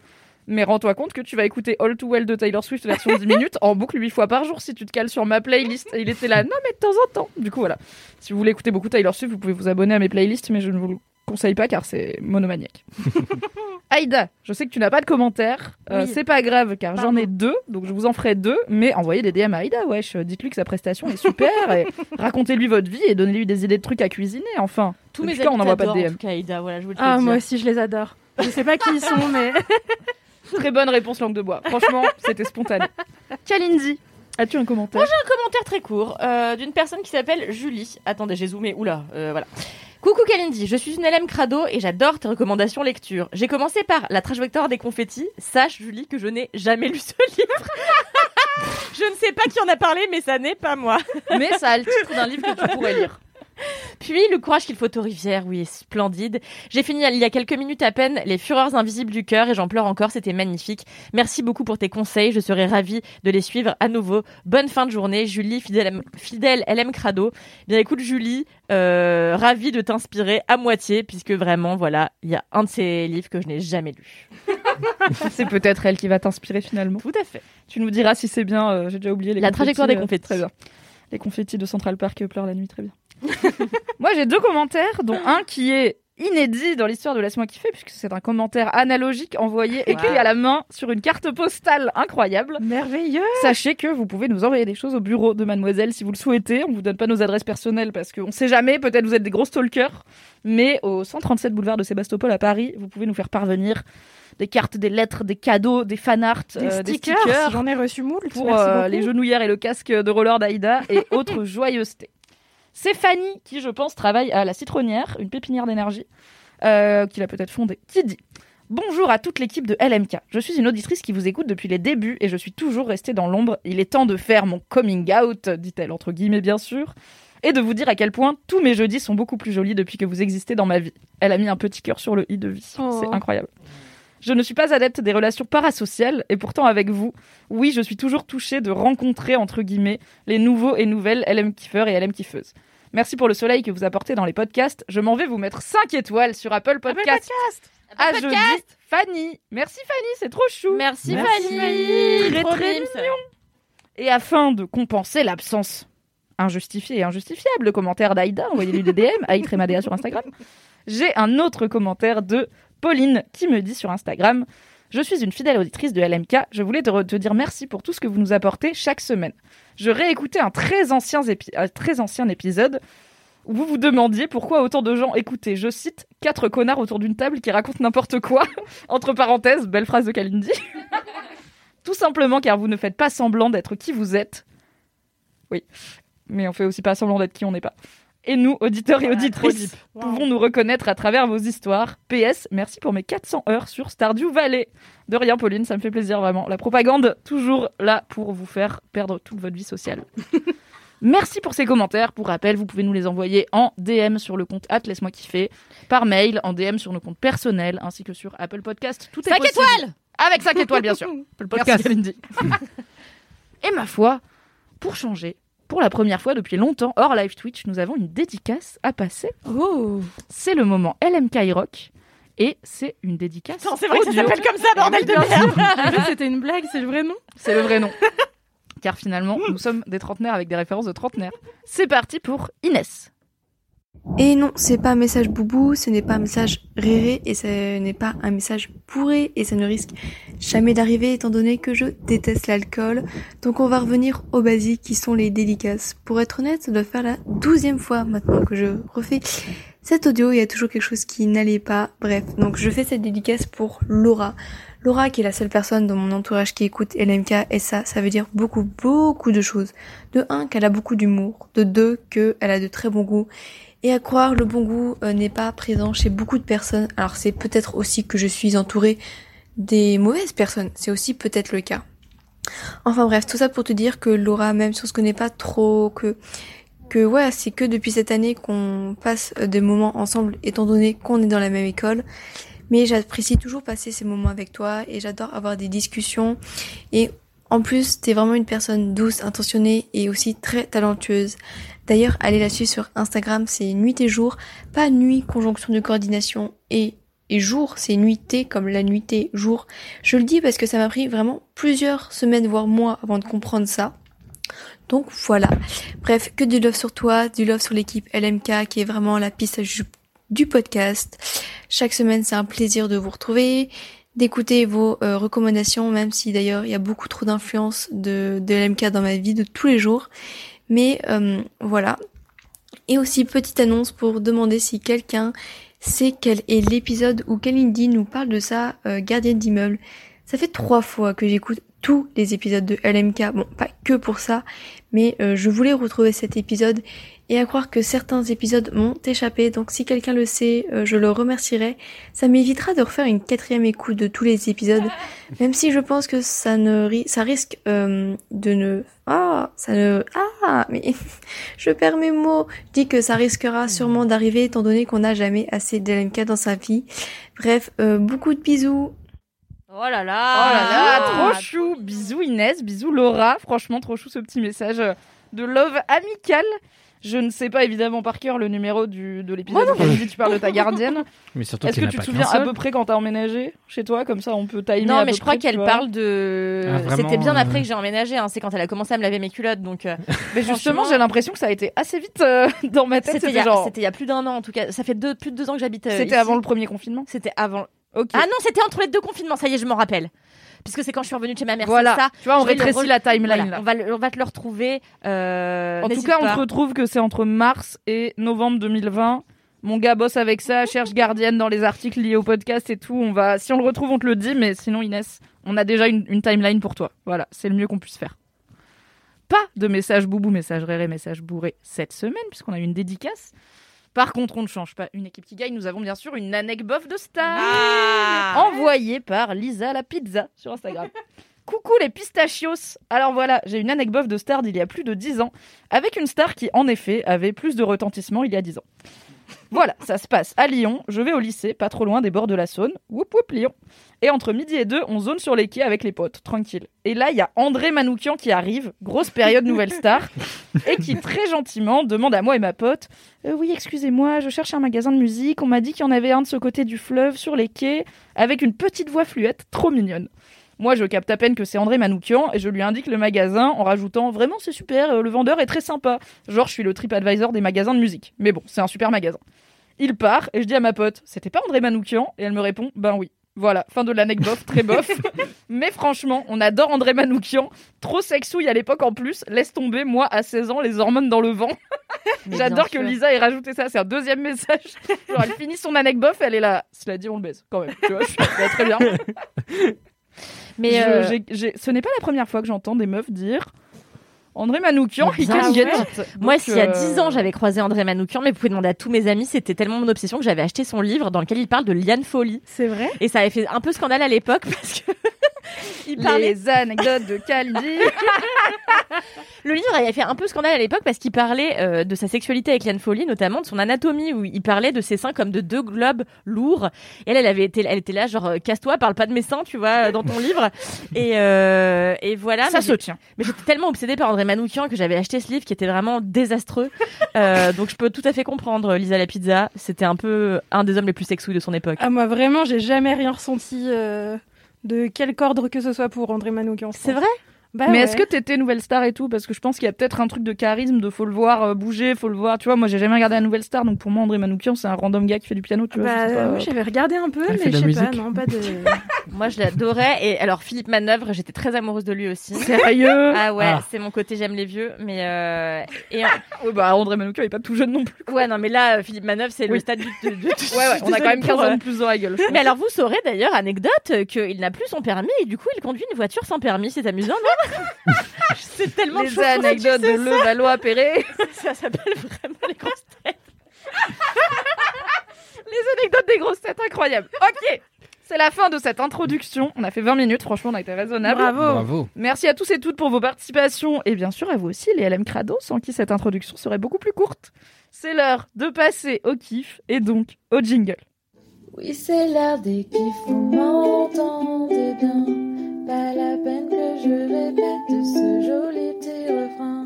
Mais rends-toi compte que tu vas écouter All Too Well de Taylor Swift version 10 minutes en boucle 8 fois par jour si tu te cales sur ma playlist. Et il était là, non mais de temps en temps. Du coup voilà. Si vous voulez écouter beaucoup Taylor Swift, vous pouvez vous abonner à mes playlists, mais je ne vous le conseille pas car c'est monomaniaque. Aïda, je sais que tu n'as pas de commentaires. Euh, Oui. C'est pas grave car j'en ai deux, donc je vous en ferai deux. Mais envoyez des DM à Aïda, wesh. Dites-lui que sa prestation est super et racontez-lui votre vie et donnez-lui des idées de trucs à cuisiner. Enfin, Tous Depuis mes amis on n'envoie pas de DM en tout cas, Aïda, voilà, je voulais te Ah le moi aussi je les adore. Je sais pas qui ils sont mais très bonne réponse langue de bois. Franchement, c'était spontané. Kalindi, as-tu un commentaire Un commentaire très court euh, d'une personne qui s'appelle Julie. Attendez, j'ai zoomé. Oula, euh, voilà. Coucou Kalindi, je suis une LM Crado et j'adore tes recommandations lecture. J'ai commencé par La trajectoire des confettis. Sache, Julie, que je n'ai jamais lu ce livre. je ne sais pas qui en a parlé, mais ça n'est pas moi. Mais ça a le titre d'un livre que tu pourrais lire. Puis Le courage qu'il faut aux rivières, oui, splendide. J'ai fini il y a quelques minutes à peine Les fureurs invisibles du cœur et j'en pleure encore, c'était magnifique. Merci beaucoup pour tes conseils, je serai ravie de les suivre à nouveau. Bonne fin de journée, Julie, fidèle, fidèle LM Crado. Bien écoute Julie, euh, ravie de t'inspirer à moitié, puisque vraiment, voilà, il y a un de ces livres que je n'ai jamais lu. C'est peut-être elle qui va t'inspirer finalement. Tout à fait. Tu nous diras si c'est bien, euh, j'ai déjà oublié les La trajectoire des euh, confettis. Très bien. Les confettis de Central Park pleurent la nuit, très bien. Moi j'ai deux commentaires, dont un qui est inédit dans l'histoire de Laisse-moi kiffer, puisque c'est un commentaire analogique envoyé écrit à la main sur une carte postale incroyable. Merveilleux. Sachez que vous pouvez nous envoyer des choses au bureau de Mademoiselle si vous le souhaitez. On vous donne pas nos adresses personnelles parce qu'on sait jamais, peut-être vous êtes des gros stalkers. Mais au 137 boulevard de Sébastopol à Paris, vous pouvez nous faire parvenir des cartes, des lettres, des cadeaux, des fanarts, Des euh, stickers. J'en ai reçu moult. pour euh, les genouillères et le casque de roller d'Aïda et autres joyeusetés. C'est Fanny qui, je pense, travaille à la Citronnière, une pépinière d'énergie, euh, qu'il a peut-être fondée. Qui dit Bonjour à toute l'équipe de LMK. Je suis une auditrice qui vous écoute depuis les débuts et je suis toujours restée dans l'ombre. Il est temps de faire mon coming out, dit-elle, entre guillemets bien sûr, et de vous dire à quel point tous mes jeudis sont beaucoup plus jolis depuis que vous existez dans ma vie. Elle a mis un petit cœur sur le i de vie. Oh. C'est incroyable. Je ne suis pas adepte des relations parasociales et pourtant avec vous, oui, je suis toujours touchée de rencontrer entre guillemets les nouveaux et nouvelles LM kiffeurs et LM kiffeuses. Merci pour le soleil que vous apportez dans les podcasts. Je m'en vais vous mettre 5 étoiles sur Apple Podcasts. À jeudi, Fanny. Merci Fanny, c'est trop chou. Merci, Merci, Fanny. Très, Trop très mimes. Et afin de compenser l'absence injustifiée et injustifiable de commentaires d'Aïda, envoyez-lui des DM, Aïtremadea sur Instagram, j'ai un autre commentaire de Pauline qui me dit sur Instagram Je suis une fidèle auditrice de LMK. Je voulais te, re- te dire merci pour tout ce que vous nous apportez chaque semaine. Je réécoutais un très ancien, un très ancien épisode où vous vous demandiez pourquoi autant de gens écoutaient, je cite, quatre connards autour d'une table qui racontent n'importe quoi. Entre parenthèses, belle phrase de Kalindi. Tout simplement car vous ne faites pas semblant d'être qui vous êtes. Oui, mais on fait aussi pas semblant d'être qui on n'est pas. Et nous, auditeurs et auditrices, pouvons nous reconnaître à travers vos histoires. PS, merci pour mes 400 heures sur Stardew Valley. De rien, Pauline, ça me fait plaisir vraiment. La propagande, toujours là pour vous faire perdre toute votre vie sociale. Merci pour ces commentaires. Pour rappel, vous pouvez nous les envoyer en DM sur le compte at laisse-moi kiffer, par mail, en DM sur nos comptes personnels, ainsi que sur Apple Podcast. Tout est Cinq possible. étoiles Avec 5 étoiles, bien sûr. Apple Podcast. Kalindi. Et ma foi, pour changer, pour la première fois depuis longtemps, hors live Twitch, nous avons une dédicace à passer. Oh. C'est le moment LMK Rock. Et c'est une dédicace. Non, c'est vrai que ça audio. s'appelle comme ça, bordel de merde. sûr. En fait, C'était une blague, c'est le vrai nom. C'est le vrai nom. Car finalement, nous sommes des trentenaires avec des références de trentenaires. C'est parti pour Inès. Et non, c'est pas un message boubou, ce n'est pas un message réré et ce n'est pas un message bourré et ça ne risque jamais d'arriver étant donné que je déteste l'alcool. Donc on va revenir aux basiques qui sont les dédicaces. Pour être honnête, ça doit faire la douzième fois maintenant que je refais cet audio. Il y a toujours quelque chose qui n'allait pas. Bref, donc je fais cette dédicace pour Laura. Laura qui est la seule personne dans mon entourage qui écoute LMK et ça, ça veut dire beaucoup, beaucoup de choses. De un, qu'elle a beaucoup d'humour. De deux, qu'elle a de très bons goûts. Et à croire, le bon goût euh, n'est pas présent chez beaucoup de personnes. Alors c'est peut-être aussi que je suis entourée des mauvaises personnes. C'est aussi peut-être le cas. Enfin bref, tout ça pour te dire que Laura, même si on se connaît pas trop, que que ouais, c'est que depuis cette année qu'on passe euh, des moments ensemble, étant donné qu'on est dans la même école. Mais j'apprécie toujours passer ces moments avec toi et j'adore avoir des discussions. Et en plus, t'es vraiment une personne douce, intentionnée et aussi très talentueuse. D'ailleurs, allez la suivre sur Instagram, c'est nuit et jour, pas nuit conjonction de coordination et et jour, c'est nuitée comme la nuitée jour. Je le dis parce que ça m'a pris vraiment plusieurs semaines voire mois avant de comprendre ça. Donc voilà. Bref, que du love sur toi, du love sur l'équipe LMK qui est vraiment la piste du, podcast. Chaque semaine, c'est un plaisir de vous retrouver, d'écouter vos euh, recommandations, même si d'ailleurs il y a beaucoup trop d'influence de, de LMK dans ma vie de tous les jours. Mais euh, voilà. Et aussi petite annonce pour demander si quelqu'un sait quel est l'épisode où Kalindi nous parle de sa euh, gardienne d'immeuble. Ça fait trois fois que j'écoute tous les épisodes de LMK. Bon, pas que pour ça, mais euh, je voulais retrouver cet épisode et à croire que certains épisodes m'ont échappé. Donc si quelqu'un le sait, euh, je le remercierai. Ça m'évitera de refaire une quatrième écoute de tous les épisodes, même si je pense que ça ne ri- ça risque euh, de ne ah ça ne ah mais je perds mes mots. Je dis que ça risquera sûrement d'arriver étant donné qu'on n'a jamais assez d'LMK dans sa vie. Bref, euh, beaucoup de bisous. Oh là Oh là là là, trop chou. Bisous Inès, bisous Laura. Franchement, trop chou ce petit message de love amical. Je ne sais pas évidemment par cœur le numéro du, de l'épisode où Kalindi, tu parles de ta gardienne. Mais surtout Est-ce que tu te souviens à peu près quand t'as emménagé chez toi? Comme ça, on peut timer Non, à mais peu je crois tu qu'elle parle de. Ah, C'était bien euh, après que j'ai emménagé. Hein. C'est quand elle a commencé à me laver mes culottes. Donc, euh, Mais justement, j'ai l'impression que ça a été assez vite euh, dans ma tête. c'était il, y C'était a- genre. c'était il y a plus d'un an en tout cas. Ça fait deux, plus de deux ans que j'habite. euh, C'était avant le premier confinement? C'était avant. Ah non, c'était entre les deux confinements. Ça y est, je m'en rappelle. Puisque c'est quand je suis revenue de chez ma mère. voilà. ça. Tu vois, on rétrécit re- la timeline Voilà, là. on, va le- on va te le retrouver. euh, En tout cas, on te retrouve que c'est entre mars et novembre 2020. Mon gars bosse avec ça, cherche gardienne dans les articles liés au podcast et tout. On va, si on le retrouve, on te le dit. Mais sinon, Inès, on a déjà une, une timeline pour toi. Voilà, c'est le mieux qu'on puisse faire. Pas de message boubou, message réré, message bourré cette semaine puisqu'on a eu une dédicace. Par contre, on ne change pas une équipe qui gagne. Nous avons bien sûr une anecdote de star Ah. envoyée par Lisa la pizza sur Instagram. Coucou les pistachios Alors voilà, j'ai une anecdote de star d'il y a plus de 10 ans, avec une star qui en effet avait plus de retentissement il y a 10 ans. Voilà, ça se passe à Lyon, je vais au lycée, pas trop loin des bords de la Saône, whoop whoop Lyon. Et entre midi et deux, on zone sur les quais avec les potes, tranquille. Et là, il y a André Manoukian qui arrive, grosse période nouvelle star, et qui très gentiment demande à moi et ma pote Euh, Oui, excusez-moi, je cherche un magasin de musique, on m'a dit qu'il y en avait un de ce côté du fleuve, sur les quais, avec une petite voix fluette, trop mignonne. Moi, je capte à peine que c'est André Manoukian et je lui indique le magasin en rajoutant vraiment c'est super, euh, le vendeur est très sympa. Genre, je suis le TripAdvisor des magasins de musique. Mais bon, c'est un super magasin. Il part et je dis à ma pote c'était pas André Manoukian? Et elle me répond ben oui. Voilà, fin de l'anecdote, très bof. Mais franchement, on adore André Manoukian. Trop sexouille à l'époque en plus. Laisse tomber, moi, à 16 ans, les hormones dans le vent. J'adore que. Lisa ait rajouté ça. C'est un deuxième message. Genre, elle finit son anecdote, elle est là. Cela dit, on le baise quand même. Tu vois, je suis bah, très bien. Mais Je- euh, ce n'est pas la première fois que j'entends des meufs dire André Manoukian, sûr. it. Moi, s'il y a euh, 10 ans, j'avais croisé André Manoukian, mais vous pouvez demander à tous mes amis, c'était tellement mon obsession que j'avais acheté son livre dans lequel il parle de Liane Folly. C'est vrai? Et ça avait fait un peu scandale à l'époque parce que il parlait. Les anecdotes de Kalindi. Le livre avait fait un peu scandale à l'époque parce qu'il parlait euh, de sa sexualité avec Liane Folly, notamment de son anatomie, où il parlait de ses seins comme de deux globes lourds. Et elle, elle avait été, elle était là, genre, euh, casse-toi, parle pas de mes seins, tu vois, dans ton livre. Et, euh, et voilà. ça mais se tient. Mais j'étais tellement obsédée par André Manoukian que j'avais acheté ce livre qui était vraiment désastreux. Euh, donc je peux tout à fait comprendre Lisa la pizza. C'était un peu un des hommes les plus sexouilles de son époque. Ah, moi, vraiment, j'ai jamais rien ressenti euh, de quelque ordre que ce soit pour André Manoukian. C'est vrai? Bah mais ouais. est-ce que t'étais nouvelle star et tout? Parce que je pense qu'il y a peut-être un truc de charisme, de faut le voir euh, bouger, faut le voir. Tu vois, moi j'ai jamais regardé la nouvelle star, donc pour moi André Manoukian c'est un random gars qui fait du piano. Tu vois, Bah, pas. oui, j'avais regardé un peu, Elle mais fait de je la sais pas, musique non, pas de. Moi je l'adorais. Et alors Philippe Manœuvre, j'étais très amoureuse de lui aussi. Sérieux Ah ouais, Ah. c'est mon côté j'aime les vieux. Mais euh, et Ouais, bah André Manoukian il est pas tout jeune non plus. ouais non mais là Philippe Manœuvre c'est le Oui. stade du. de- de- Ouais, ouais, on a quand même 15 pour, euh, ans de plus dans la gueule. Mais alors vous saurez d'ailleurs anecdote euh, qu'il n'a plus son permis et du coup il conduit une voiture sans permis. C'est amusant non? C'est tellement Les anecdotes de Levallois-Perret. Ça s'appelle vraiment les grosses têtes. Les anecdotes des grosses têtes incroyables. Ok, c'est la fin de cette introduction. On a fait 20 minutes, franchement, on a été raisonnable. Bravo. Bravo. Merci à tous et toutes pour vos participations et bien sûr à vous aussi, les LM Crado, sans qui cette introduction serait beaucoup plus courte. C'est l'heure de passer au kiff et donc au jingle. Oui, c'est l'heure des kiffs, vous m'entendez bien. Pas la peine que je répète ce joli petit refrain.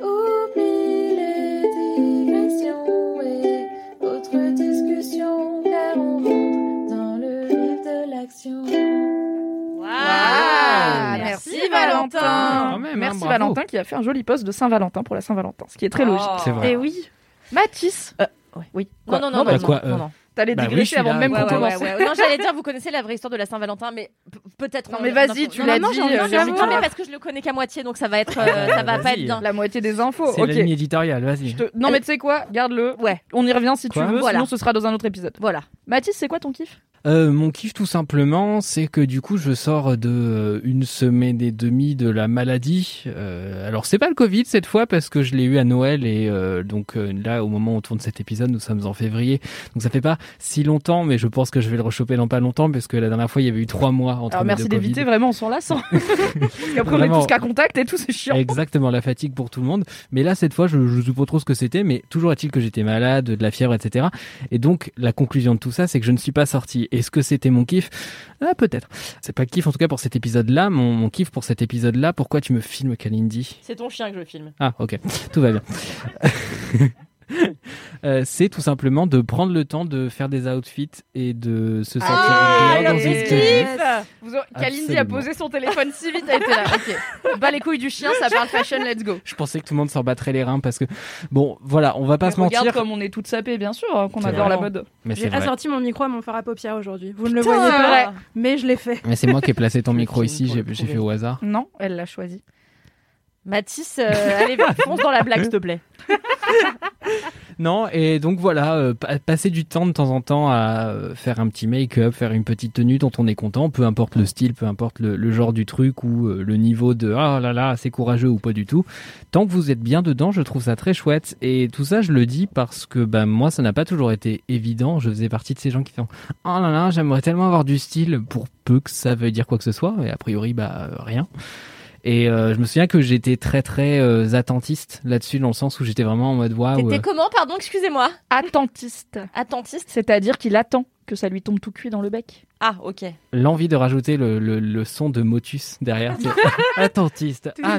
Oublie les digressions et autres discussions, car on rentre dans le vif de l'action. Merci, Valentin. Même, hein, merci. Valentin qui a fait un joli post de Saint-Valentin pour la Saint-Valentin, ce qui est très logique. C'est vrai. Et oui, Mathis, euh, ouais, oui, Non, quoi non, non, non, non, bah, non, quoi, non, euh, non. T'allais Bah oui, suis avant là, même ouais, qu'on ouais, commence. ouais, ouais. Non, j'allais dire, vous connaissez la vraie histoire de la Saint-Valentin, mais peut-être. Non, mais vas-y, non, tu non, l'as non, dit, euh, de- Non, mais parce que je le connais qu'à moitié, donc ça va être, euh, ça va pas être bien. La moitié des infos. C'est Ok. la ligne éditoriale, vas-y. Te- Non mais tu sais quoi, garde-le. Ouais, On y revient si Quoi tu veux, Voilà. sinon ce sera dans un autre épisode. voilà. Mathis, c'est quoi ton kiff? Euh, mon kiff tout simplement, c'est que du coup je sors de euh, une semaine et demie de la maladie. Euh, alors c'est pas le Covid cette fois parce que je l'ai eu à Noël et euh, donc euh, là au moment où on tourne cet épisode nous sommes en février donc ça fait pas si longtemps mais je pense que je vais le rechoper dans pas longtemps parce que la dernière fois il y avait eu trois mois entre Alors merci d'éviter vraiment, on s'en lasse. hein. Parce qu'après on est tous cas contact et tout, c'est chiant. Exactement, la fatigue pour tout le monde. Mais là, cette fois, je ne sais pas trop ce que c'était, mais toujours est-il que j'étais malade, de la fièvre, etc. Et donc, la conclusion de tout ça, c'est que je ne suis pas sorti. Est-ce que c'était mon kiff? Ah, Peut-être. C'est pas kiff en tout cas pour cet épisode-là. Mon, mon kiff pour cet épisode-là, pourquoi tu me filmes, Kalindi? C'est ton chien que je filme. Ah, ok. Tout va bien. Euh, c'est tout simplement de prendre le temps de faire des outfits et de se sentir Ah, bien dans une kiff tenue. Vous aurez- Kalindi a posé son téléphone si vite, elle était là. Ok. Bas les couilles du chien, ça parle fashion, let's go. Je pensais que tout le monde s'en battrait les reins parce que, bon, voilà, on va pas Mais se regarde mentir. comme on est toutes sapées, bien sûr, hein, qu'on adore vrai. la mode. J'ai assorti mon micro à mon fard à paupières aujourd'hui. Vous ne le voyez pas, vrai. mais je l'ai fait. Mais c'est moi qui ai placé ton micro ici, j'ai fait au hasard. Non, elle l'a choisi. Mathis, euh, allez, fonce dans la blague, s'il te plaît. Non, et donc voilà, euh, pa- passer du temps de temps en temps à euh, faire un petit make-up, faire une petite tenue dont on est content, peu importe le style, peu importe le, genre du truc ou euh, le niveau de ah là là, c'est courageux ou pas du tout. Tant que vous êtes bien dedans, je trouve ça très chouette. Et tout ça, je le dis parce que bah, moi, ça n'a pas toujours été évident. Je faisais partie de ces gens qui font oh là là, j'aimerais tellement avoir du style pour peu que ça veuille dire quoi que ce soit. Et a priori, bah rien. Et euh, je me souviens que j'étais très très euh, attentiste là-dessus dans le sens où j'étais vraiment en mode waouh. T'étais euh, comment, pardon, excusez-moi? Attentiste. Attentiste C'est-à-dire qu'il attend que ça lui tombe tout cuit dans le bec. Ah, ok. l'envie de rajouter le, le, le son de Motus derrière. Attentiste. Ah,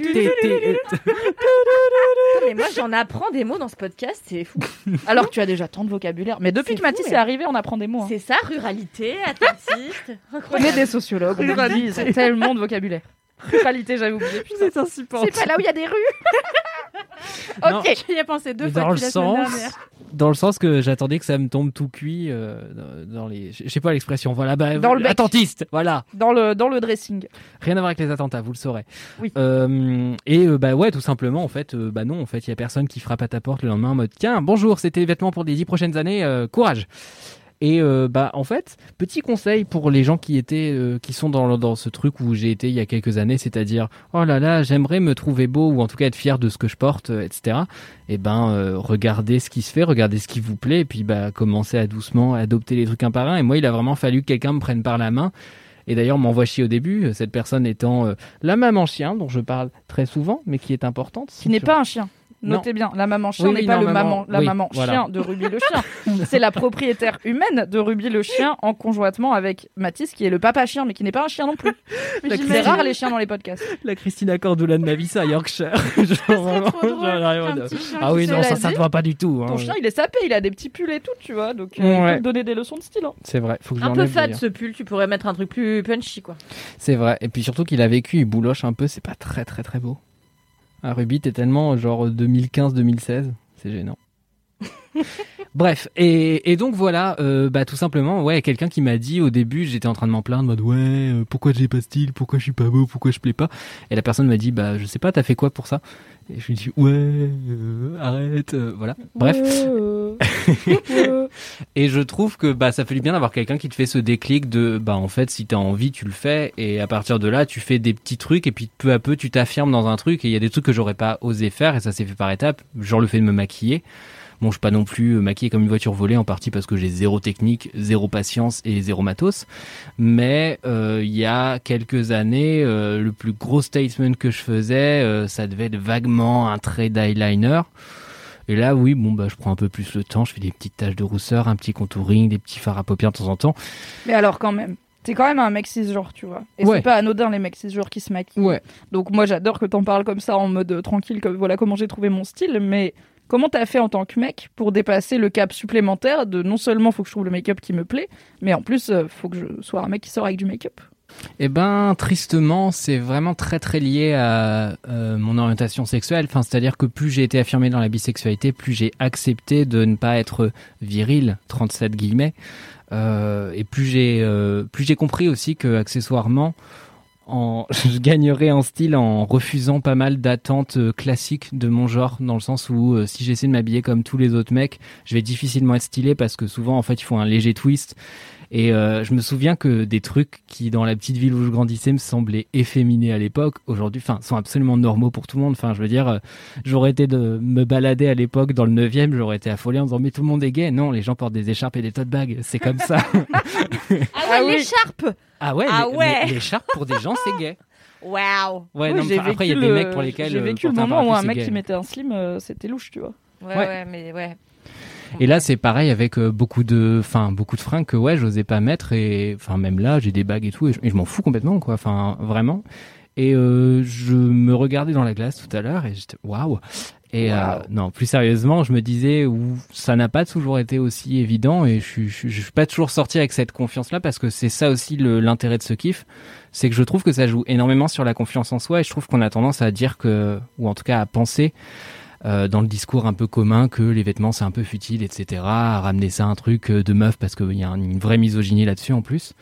mais moi, j'en apprends des mots dans ce podcast, c'est fou. Alors que tu as déjà tant de vocabulaire. Mais depuis que Mathis mais- est arrivé, on apprend des mots. hein. C'est ça, ruralité, attentiste. On est des sociologues, on tellement de vocabulaire. Ruralité, j'avais oublié. putain. C'est insupportable. C'est pas là où il y a des rues. Non. ok. J'y ai pensé deux fois dans le sens, dans le sens que j'attendais que ça me tombe tout cuit euh, dans dans les. Je sais pas l'expression. Voilà, bah, Dans le bec. attentiste. Voilà. Dans le, dans le dressing. Rien à voir avec les attentats, vous le saurez. Oui. Euh, et euh, bah ouais, tout simplement, en fait, euh, bah non, en fait, il y a personne qui frappe à ta porte le lendemain en mode tiens, bonjour, c'était les vêtements pour les dix prochaines années, euh, courage. Et euh, bah en fait, petit conseil pour les gens qui étaient, euh, qui sont dans dans ce truc où j'ai été il y a quelques années, c'est-à-dire oh là là, j'aimerais me trouver beau ou en tout cas être fier de ce que je porte, euh, etc. Et ben euh, regardez ce qui se fait, regardez ce qui vous plaît, et puis bah commencez à doucement adopter les trucs un par un. Et moi, il a vraiment fallu que quelqu'un me prenne par la main et d'ailleurs, m'envoie chier au début, euh, cette personne étant euh, la maman chien, dont je parle très souvent, mais qui est importante. Qui n'est pas un chien. Non. Notez bien, la maman chien Oui, n'est oui, pas non, le maman- maman, la oui, maman voilà. chien de Ruby le chien. C'est la propriétaire humaine de Ruby le chien en conjointement avec Mathis qui est le papa chien mais qui n'est pas un chien non plus. C'est rare les chiens dans les podcasts. La Christina Cordula de Navissa à Yorkshire. Genre, vraiment, trop drôle, genre, vraiment, un de- petit chien ah oui, non, ça, ça te va pas du tout. hein. Ton chien il est sapé, il a des petits pulls et tout, tu vois, donc euh, Ouais. il peut te donner des leçons de style. hein. C'est vrai, faut que Un peu fade ce pull, tu pourrais mettre un truc plus punchy, quoi. C'est vrai. Et puis surtout qu'il a vécu, il bouloche un peu, c'est pas très très très beau. Ah, Ruby, t'es tellement genre 2015-2016, c'est gênant. Bref, et, et donc voilà, euh, bah tout simplement, ouais, quelqu'un qui m'a dit au début, j'étais en train de m'en plaindre, mode ouais, euh, pourquoi j'ai pas style, pourquoi je suis pas beau, pourquoi je plais pas, et la personne m'a dit, bah je sais pas, t'as fait quoi pour ça? Et je lui dis ouais, euh, arrête, euh, voilà. Bref, et je trouve que bah ça fait du bien d'avoir quelqu'un qui te fait ce déclic de bah en fait si t'as envie tu le fais. Et à partir de là tu fais des petits trucs et puis peu à peu tu t'affirmes dans un truc. Et il y a des trucs que j'aurais pas osé faire et ça s'est fait par étapes. Genre le fait de me maquiller bon je suis pas non plus euh, maquillé comme une voiture volée en partie parce que j'ai zéro technique zéro patience et zéro matos mais euh, il y a quelques années euh, le plus gros statement que je faisais ça devait être vaguement un trait d'eyeliner et là, oui, bon, bah, je prends un peu plus le temps, je fais des petites taches de rousseur, un petit contouring, des petits fards à paupières de temps en temps. Mais alors quand même, t'es quand même un mec cisgenre, tu vois. Et Ouais. c'est pas anodin les mecs cisgenres qui se maquillent. Ouais. Donc moi j'adore que t'en parles comme ça en mode euh, tranquille, comme voilà comment j'ai trouvé mon style, mais comment t'as fait en tant que mec pour dépasser le cap supplémentaire de non seulement faut que je trouve le make-up qui me plaît, mais en plus euh, faut que je sois un mec qui sort avec du make-up? Eh ben, tristement, c'est vraiment très très lié à euh, mon orientation sexuelle. C'est-à-dire que plus j'ai été affirmé dans la bisexualité, plus j'ai accepté de ne pas être viril, 37 guillemets, euh, et plus j'ai plus j'ai compris aussi que accessoirement, en, je gagnerais en style en refusant pas mal d'attentes euh, classiques de mon genre, dans le sens où euh, si j'essaie de m'habiller comme tous les autres mecs, je vais difficilement être stylé parce que souvent en fait il faut un léger twist. Et euh, je me souviens que des trucs qui, dans la petite ville où je grandissais, me semblaient efféminés à l'époque, aujourd'hui, enfin, sont absolument normaux pour tout le monde. Enfin, je veux dire, euh, j'aurais été de me balader à l'époque dans le 9e, j'aurais été affolé en disant, mais tout le monde est gay. Non, les gens portent des écharpes et des tote bags. C'est comme ça. Ah, ouais, oui. l'écharpe ah ouais, Ah les- ouais. l'écharpe pour des gens, c'est gay. Waouh Ouais, Oui, non, j'ai enfin, après, il y a vécu des le- mecs pour lesquels. J'ai euh, vécu le moment où un mec qui mettait un slim, euh, c'était louche, tu vois. ouais, Ouais. ouais, mais ouais. Et là, c'est pareil avec euh, beaucoup de, enfin, beaucoup de fringues que ouais, j'osais pas mettre et, enfin, même là, j'ai des bagues et tout et je, m'en fous complètement, quoi. Enfin, vraiment. Et euh, je me regardais dans la glace tout à l'heure et j'étais waouh. Et euh, non, plus sérieusement, je me disais où ça n'a pas toujours été aussi évident et je suis, je, suis- je suis pas toujours sorti avec cette confiance-là parce que c'est ça aussi l'intérêt de ce kiff, c'est que je trouve que ça joue énormément sur la confiance en soi et je trouve qu'on a tendance à dire que, ou en tout cas à penser euh, dans le discours un peu commun que les vêtements c'est un peu futile, etc. À ramener ça à un truc euh, de meuf parce qu'il y a un- une vraie misogynie là-dessus en plus.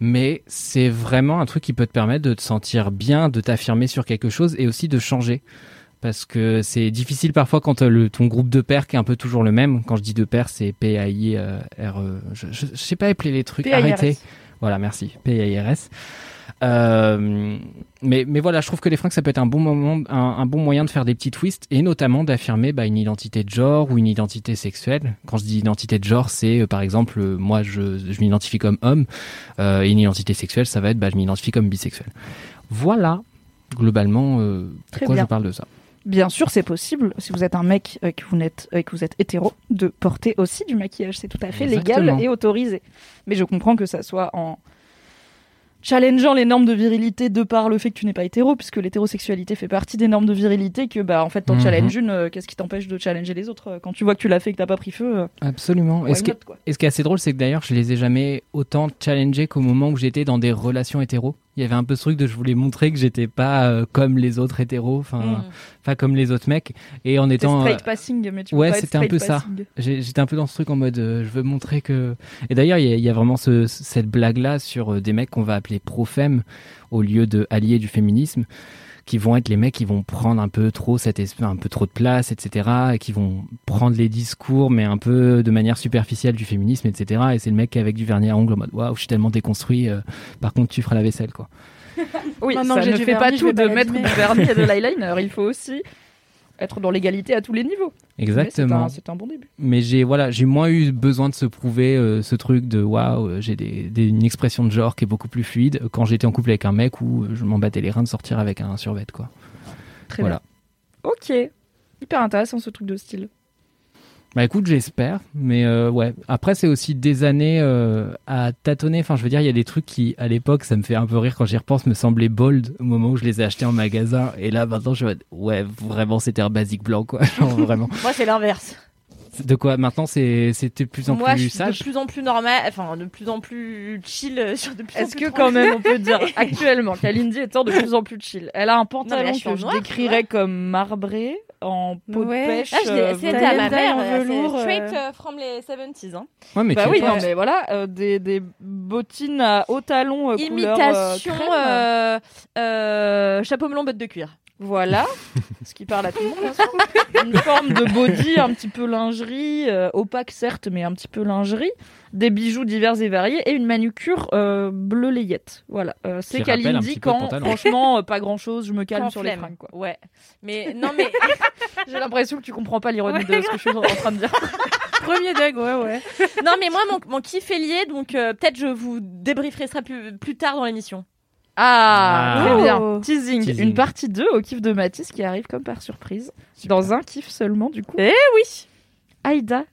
Mais c'est vraiment un truc qui peut te permettre de te sentir bien, de t'affirmer sur quelque chose et aussi de changer. Parce que c'est difficile parfois quand euh, le, ton groupe de pairs qui est un peu toujours le même. Quand je dis de pairs, c'est P-A-I-R. E. Je, je, je sais pas appeler les trucs. Arrêtez. Voilà, merci. P-A-I-R-S. Euh, mais, mais voilà, je trouve que les fringues, ça peut être un bon moment, un, un bon moyen de faire des petits twists et notamment d'affirmer bah, une identité de genre ou une identité sexuelle. Quand je dis identité de genre, c'est euh, par exemple, euh, moi, je, je m'identifie comme homme et une identité sexuelle, ça va être, bah, je m'identifie comme bisexuel. Voilà, globalement, pourquoi je parle de ça. Bien sûr, c'est possible, si vous êtes un mec euh, que, vous n'êtes, euh, que vous êtes hétéro, de porter aussi du maquillage. C'est tout à fait légal et autorisé. Mais je comprends que ça soit en challengeant les normes de virilité de par le fait que tu n'es pas hétéro, puisque l'hétérosexualité fait partie des normes de virilité, que bah en fait t'en Mhm. challenges une, euh, qu'est-ce qui t'empêche de challenger les autres? Quand tu vois que tu l'as fait et que t'as pas pris feu, euh, Absolument. Et ce, qui, et ce qui est assez drôle, c'est que d'ailleurs, je les ai jamais autant challengés qu'au moment où j'étais dans des relations hétéros. Il y avait un peu ce truc de je voulais montrer que j'étais pas euh, comme les autres hétéros, enfin, Mm. pas comme les autres mecs. Et en étant, straight euh, passing, mais tu ouais, c'était un peu ça. passing. j'étais un peu dans ce truc en mode euh, je veux montrer que. Et d'ailleurs, il y, a- il y a vraiment ce, cette blague là sur des mecs qu'on va appeler pro-femme au lieu de alliés du féminisme qui vont être les mecs qui vont prendre un peu trop cet esprit, un peu trop de place, etc. Et qui vont prendre les discours, mais un peu de manière superficielle du féminisme, etc. Et c'est le mec avec du vernis à ongles en mode waouh, je suis tellement déconstruit. euh, par contre, tu feras la vaisselle, quoi. Oui, Maintenant ça que j'ai ne fait pas vernis, tout de mettre du vernis et de l'eyeliner. Il faut aussi être dans l'égalité à tous les niveaux. C'est Exactement. un- C'est un, bon début. mais j'ai voilà j'ai moins eu besoin de se prouver euh, ce truc de waouh euh, j'ai des, des- une expression de genre qui est beaucoup plus fluide quand j'étais en couple avec un mec où euh, je m'en battais les reins de sortir avec un survêt quoi Très voilà bien. Ok. Hyper intéressant ce truc de style. Bah écoute j'espère mais euh, ouais. Après c'est aussi des années euh, à tâtonner. Enfin je veux dire il y a des trucs qui à l'époque ça me fait un peu rire quand j'y repense me semblaient bold au moment où je les ai achetés en magasin. Et là maintenant je me dis, ouais vraiment c'était un basique blanc quoi. Genre vraiment. Moi, c'est l'inverse. de quoi? Maintenant c'est c'était plus en Moi, je plus suis sage? de plus en plus normal, enfin, de plus en plus chill euh, sur de plus en Est-ce que quand même on peut dire actuellement qu'Alindy étant de plus en plus chill. Elle a un pantalon là, je que je noir, décrirais comme marbré en peau Ouais. de pêche. Ah, je l'ai euh, essayé Taille à ma mère, en euh, velours, c'est straight euh. euh, from les 70s. Hein. ouais mais Bah tu oui, non, mais voilà, euh, des, des bottines à hauts talons euh, couleur euh, Imitation crème. euh, euh, chapeau melon botte de cuir. Voilà, ce qui parle à tout le monde. bien sûr. Une forme de body, un petit peu lingerie, euh, opaque certes, mais un petit peu lingerie. Des bijoux divers et variés et une manucure euh, bleu layette. Voilà, Euh, c'est Kalindi quand, franchement, euh, pas grand chose, je me calme Quand sur les fringues. Quoi. Ouais. Mais non, mais J'ai l'impression que tu comprends pas l'ironie Ouais, de ce que je suis en train de dire. Premier deck, ouais, ouais. non, mais moi, mon, mon kiff est lié, donc euh, peut-être je vous débrieferai ça plus, plus tard dans l'émission. Ah, Ah. très Oh. bien. Teasing. Teasing. Une partie 2 au kiff de Mathis qui arrive comme par surprise. Dans un kiff seulement, du coup. Eh oui. Aïda.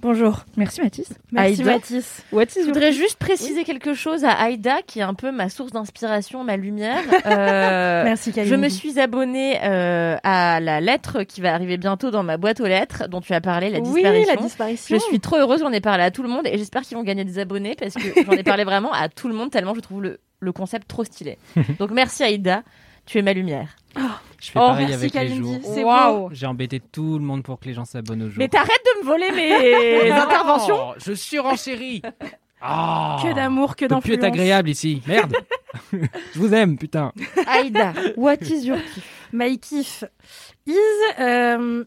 Bonjour. Merci Mathis. Merci Aïda. Mathis. What is Je voudrais juste préciser quelque chose à Aïda, qui est un peu ma source d'inspiration, ma lumière. Euh, Merci Kalindi. Je me suis abonnée euh, à la lettre qui va arriver bientôt dans ma boîte aux lettres, dont tu as parlé, la Oui, disparition. la disparition. Je suis trop heureuse, j'en ai parlé à tout le monde et j'espère qu'ils vont gagner des abonnés parce que j'en ai parlé vraiment à tout le monde tellement je trouve le, le concept trop stylé. Donc merci Aïda, tu es ma lumière. Je fais Oh, pareil merci avec les Kalindi. jours C'est Waouh. J'ai embêté tout le monde pour que les gens s'abonnent au jour. Mais t'arrêtes de me voler mes interventions Oh, Je surenchéris. Ah. Que d'amour, que peut plus d'influence. être agréable ici. Merde. je vous aime, putain. Aïda. What is your kiff? My kiff is. euh,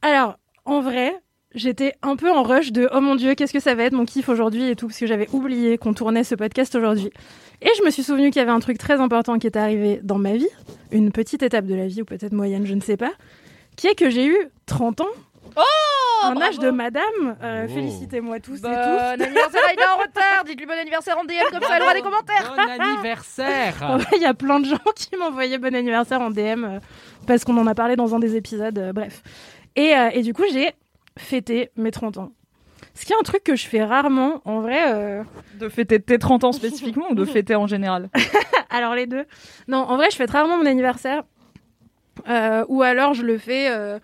Alors, en vrai, j'étais un peu en rush de oh mon dieu, qu'est-ce que ça va être mon kiff aujourd'hui et tout, parce que j'avais oublié qu'on tournait ce podcast aujourd'hui. Et je me suis souvenu qu'il y avait un truc très important qui est arrivé dans ma vie, une petite étape de la vie, ou peut-être moyenne, je ne sais pas, qui est que j'ai eu 30 ans. un âge de madame. Euh, Oh. Félicitez-moi tous et Bon toutes. anniversaire Aïda en retard. Dites-lui bon anniversaire en DM comme ça elle aura des commentaires. Bon anniversaire. Il y a plein de gens qui m'envoyaient bon anniversaire en DM euh, parce qu'on en a parlé dans un des épisodes. euh, bref. Et, euh, et du coup, j'ai fêter mes 30 ans. Ce qui est un truc que je fais rarement, en vrai. euh, De fêter tes 30 ans spécifiquement ou de fêter en général? Alors les deux. Non, en vrai, je fête rarement mon anniversaire. Euh, ou alors je le fais euh,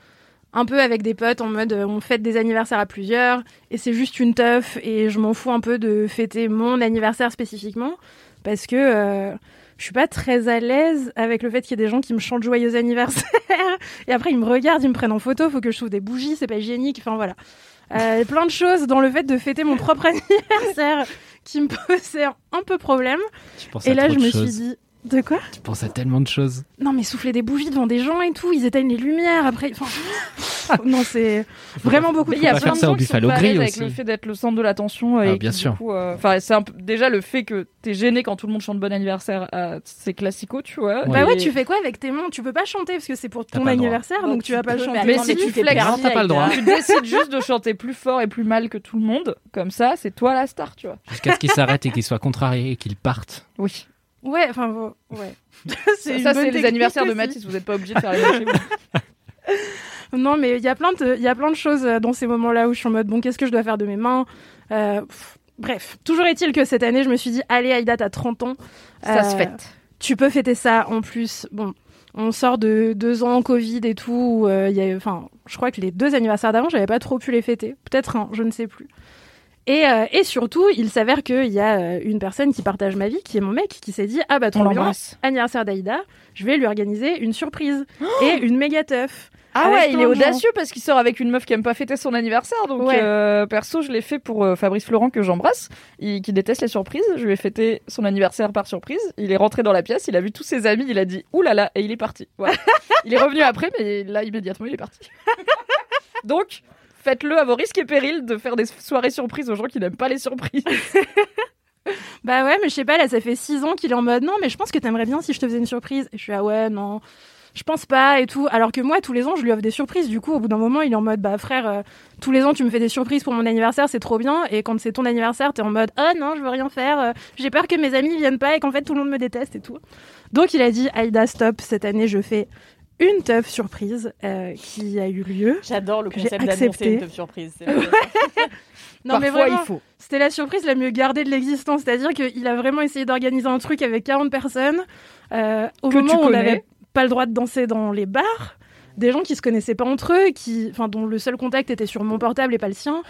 un peu avec des potes en mode on fête des anniversaires à plusieurs et c'est juste une teuf et je m'en fous un peu de fêter mon anniversaire spécifiquement parce que je suis pas très à l'aise avec le fait qu'il y ait des gens qui me chantent joyeux anniversaire et après ils me regardent, ils me prennent en photo, faut que je trouve des bougies, c'est pas hygiénique, enfin voilà. Euh, plein de choses dans le fait de fêter mon propre anniversaire qui me posaient un peu problème. Et là, je me choses. suis dit, de quoi Tu penses à tellement de choses. Non, mais souffler des bougies devant des gens et tout, ils éteignent les lumières après. Enfin, non, c'est vraiment beaucoup. Il y a plein de gens qui sont Buffalo pas avec le fait d'être le centre de l'attention. Ah, et bien qui, sûr. du coup, euh, Enfin, c'est un peu- déjà le fait que t'es gêné quand tout le monde chante bon anniversaire, euh, c'est classico, tu vois. Bah Et- ouais, tu fais quoi avec tes mains? Tu peux pas chanter parce que c'est pour ton anniversaire, donc tu vas pas chanter. Mais si tu flexes, t'as pas le droit. Tu décides juste de chanter plus fort et plus mal que tout le monde, comme ça, c'est toi la star, tu vois. Jusqu'à ce qu'ils s'arrêtent et qu'ils soient contrariés et qu'ils partent. Oui. Ouais, enfin, bon, ouais. Ça, c'est les anniversaires de. Mathis, vous n'êtes pas obligé de faire les mêmes. Non, mais il y a plein de, il y a plein de choses euh, dans ces moments-là où je suis en mode bon, qu'est-ce que je dois faire de mes mains Euh, pff, Bref, toujours est-il que cette année, je me suis dit, allez, Aïda, t'as 30 ans. Ça se Euh, fête. tu peux fêter ça en plus. Bon, on sort de deux ans Covid et tout. euh, enfin, je crois que les deux anniversaires d'avant, j'avais pas trop pu les fêter. Peut-être un, je ne sais plus. Et, euh, et surtout, il s'avère qu'il y a euh, une personne qui partage ma vie, qui est mon mec, qui s'est dit ah bah On trop bien, l'embrasse. anniversaire d'Aïda, je vais lui organiser une surprise et une méga teuf. Ah ouais, il est audacieux parce qu'il sort avec une meuf qui aime pas fêter son anniversaire. Donc Ouais. euh, perso, je l'ai fait pour euh, Fabrice Florent que j'embrasse, qui déteste les surprises. Je lui ai fêté son anniversaire par surprise. Il est rentré dans la pièce, il a vu tous ses amis, il a dit ouh là là et il est parti. Voilà. il est revenu après, mais là immédiatement il est parti. donc faites-le à vos risques et périls de faire des soirées surprises aux gens qui n'aiment pas les surprises. Bah ouais, mais je sais pas, là ça fait six ans qu'il est en mode non, mais je pense que t'aimerais bien si je te faisais une surprise. Et je suis ah ouais non. Je pense pas et tout. Alors que moi, tous les ans, je lui offre des surprises. Du coup, au bout d'un moment, il est en mode, bah frère, euh, tous les ans, tu me fais des surprises pour mon anniversaire, c'est trop bien. Et quand c'est ton anniversaire, t'es en mode, ah non, je veux rien faire. euh, J'ai peur que mes amis viennent pas et qu'en fait, tout le monde me déteste et tout. Donc, il a dit, Aïda, stop. Cette année, je fais une teuf surprise euh, qui a eu lieu. J'adore le concept d'annoncer accepté. une teuf surprise. c'est Non, mais Parfois vraiment, il faut. C'était la surprise la mieux gardée de l'existence. C'est-à-dire qu'il a vraiment essayé d'organiser un truc avec 40 personnes. euh, au Que moment où on n'avait pas le droit de danser dans les bars. Des gens qui se connaissaient pas entre eux, qui, enfin, dont le seul contact était sur mon portable et pas le sien.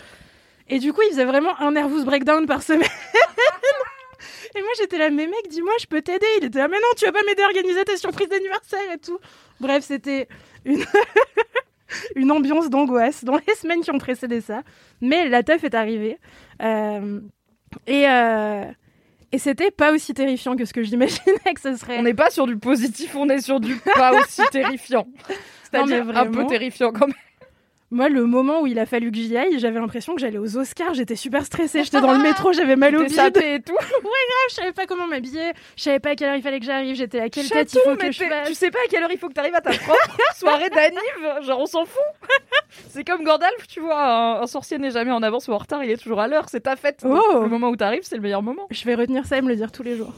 Et du coup, il faisait vraiment un nervous breakdown par semaine. et moi, j'étais là, mais mec, dis-moi, je peux t'aider. Il était là, mais non, tu vas pas m'aider à organiser tes surprises d'anniversaire et tout. Bref, c'était une, une ambiance d'angoisse dans les semaines qui ont précédé ça. Mais la teuf est arrivée. Euh, et euh, et c'était pas aussi terrifiant que ce que j'imaginais que ce serait. On n'est pas sur du positif, on est sur du pas aussi terrifiant. C'est-à-dire un peu terrifiant quand même. Moi, le moment où il a fallu que j'y aille, j'avais l'impression que j'allais aux Oscars. J'étais super stressée. J'étais dans le métro, j'avais mal au sapé et tout. Je savais pas comment m'habiller. Je savais pas à quelle heure il fallait que j'arrive. J'étais à quelle Chatou, tête il faut que je fasse. tu sais pas à quelle heure il faut que t'arrives à ta propre soirée d'anniv Genre, on s'en fout. C'est comme Gandalf, tu vois, un, un sorcier n'est jamais en avance ou en retard, il est toujours à l'heure. C'est ta fête. Donc, Oh. Le moment où t'arrives, c'est le meilleur moment. Je vais retenir ça et me le dire tous les jours.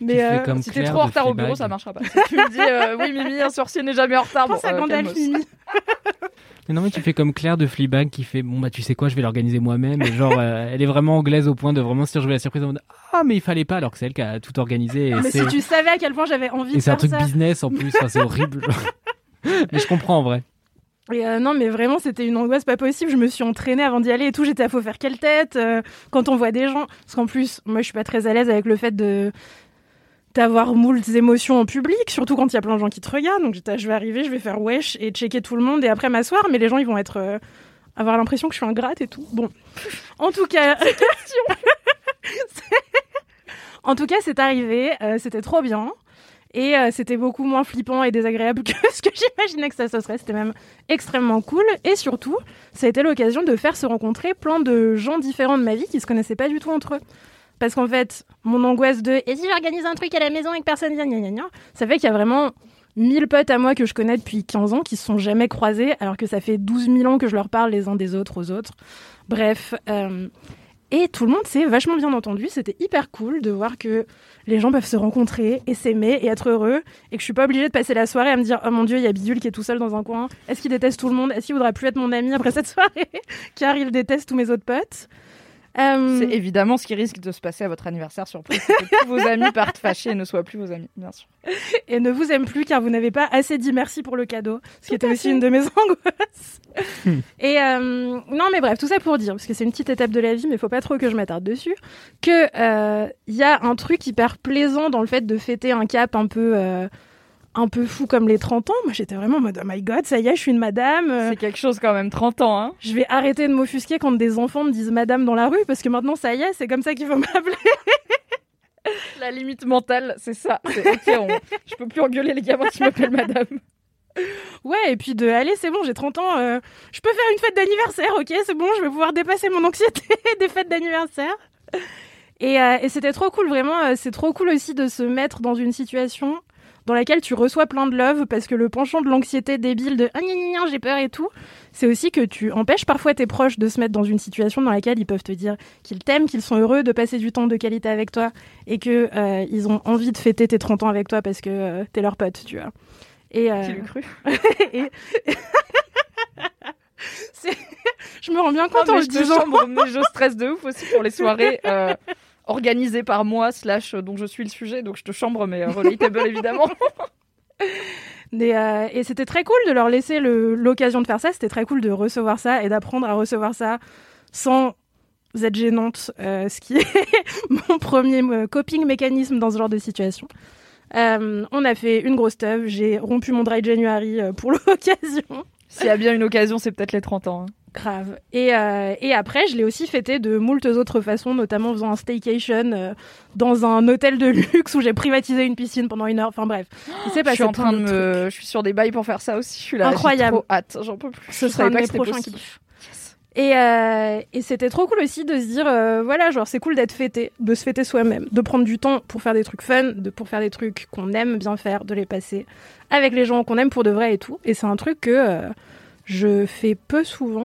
Mais fais euh, comme Si t'es Claire trop en de retard au Fleabag. bureau, ça marchera pas. Si tu me dis, euh, oui, Mimi, un sorcier n'est jamais en retard. pense bon, à euh, Gandalf calmos. Mimi. Mais non, mais tu fais comme Claire de Fleabag qui fait bon bah tu sais quoi, je vais l'organiser moi-même. Et genre, euh, elle est vraiment anglaise au point de vraiment se dire je vais la surprise en mode ah mais il fallait pas alors que c'est elle qui a tout organisé. Et Mais c'est si tu savais à quel point j'avais envie et de c'est un faire truc ça. business en plus. Enfin, c'est horrible. mais je comprends en vrai. Et euh, non, mais vraiment, c'était une angoisse pas possible. Je me suis entraînée avant d'y aller et tout. J'étais à faut faire quelle tête euh, quand on voit des gens. Parce qu'en plus, moi, je suis pas très à l'aise avec le fait de d'avoir moult émotions en public, surtout quand il y a plein de gens qui te regardent. Donc, j'étais, je vais arriver, je vais faire wesh et checker tout le monde et après m'asseoir. Mais les gens, ils vont être euh, avoir l'impression que je suis ingrate et tout. Bon, en tout cas, en tout cas, c'est arrivé. euh, c'était trop bien. Et euh, c'était beaucoup moins flippant et désagréable que ce que j'imaginais que ça se serait. C'était même extrêmement cool. Et surtout, ça a été l'occasion de faire se rencontrer plein de gens différents de ma vie qui se connaissaient pas du tout entre eux. Parce qu'en fait, mon angoisse de et si j'organise un truc à la maison et que personne vient, gna gna gna, ça fait qu'il y a vraiment 1000 potes à moi que je connais depuis 15 ans qui se sont jamais croisés, alors que ça fait 12 000 ans que je leur parle les uns des autres aux autres. Bref. euh, Et tout le monde s'est vachement bien entendu. C'était hyper cool de voir que les gens peuvent se rencontrer et s'aimer et être heureux. Et que je suis pas obligée de passer la soirée à me dire Oh mon dieu, il y a Bidule qui est tout seul dans un coin. Est-ce qu'il déteste tout le monde? Est-ce qu'il voudra plus être mon ami après cette soirée? Car il déteste tous mes autres potes. Euh, C'est évidemment ce qui risque de se passer à votre anniversaire surprise. c'est que tous vos amis partent fâchés et ne soient plus vos amis, bien sûr. et ne vous aime plus car vous n'avez pas assez dit merci pour le cadeau, ce qui était aussi une de mes angoisses. et euh, non, mais bref, tout ça pour dire, parce que c'est une petite étape de la vie, mais il faut pas trop que je m'attarde dessus, que euh, il y a un truc hyper plaisant dans le fait de fêter un cap un peu euh, un peu fou comme les 30 ans. Moi, j'étais vraiment en mode oh my god, ça y est, je suis une madame. euh, C'est quelque chose quand même, 30 ans. Hein. je vais arrêter de m'offusquer quand des enfants me disent madame dans la rue, parce que maintenant, ça y est, c'est comme ça qu'il faut m'appeler. La limite mentale, c'est ça. C'est ok, on- je peux plus engueuler les gamins qui m'appellent madame. Ouais, et puis de allez, c'est bon, j'ai 30 ans, euh, je peux faire une fête d'anniversaire, ok, c'est bon, je vais pouvoir dépasser mon anxiété des fêtes d'anniversaire. Et, euh, et c'était trop cool, vraiment, euh, c'est trop cool aussi de se mettre dans une situation dans laquelle tu reçois plein de love parce que le penchant de l'anxiété débile de ah, j'ai peur et tout, c'est aussi que tu empêches parfois tes proches de se mettre dans une situation dans laquelle ils peuvent te dire qu'ils t'aiment, qu'ils sont heureux de passer du temps de qualité avec toi et que euh, ils ont envie de fêter tes 30 ans avec toi parce que euh, t'es leur pote, tu vois. Et, euh, cru? Et- je me rends bien compte Non, en le disant. chambre, mais je stresse de ouf aussi pour les soirées organisées par moi, slash euh, dont je suis le sujet, donc je te chambre, mais euh, relatable évidemment. Mais, euh, et c'était très cool de leur laisser l'occasion de faire ça. C'était très cool de recevoir ça et d'apprendre à recevoir ça sans être gênante, euh, ce qui est mon premier coping mécanisme dans ce genre de situation. Euh, on a fait une grosse teuf. J'ai rompu mon dry January pour l'occasion. S'il y a bien une occasion, c'est peut-être les 30 ans. hein. Grave. Et, euh, et après, je l'ai aussi fêté de moultes autres façons, notamment en faisant un staycation euh, dans un hôtel de luxe où j'ai privatisé une piscine pendant une heure. Enfin bref, il s'est Je suis en train de me, je suis sur des bails pour faire ça aussi. Je suis là, Incroyable. J'ai trop hâte, j'en peux plus. Ce Je sera un de mes prochains kiffs. Et, euh, et c'était trop cool aussi de se dire, voilà, genre c'est cool d'être fêté, de se fêter soi-même, de prendre du temps pour faire des trucs fun, de, pour faire des trucs qu'on aime bien faire, de les passer avec les gens qu'on aime pour de vrai et tout. Et c'est un truc que je fais peu souvent.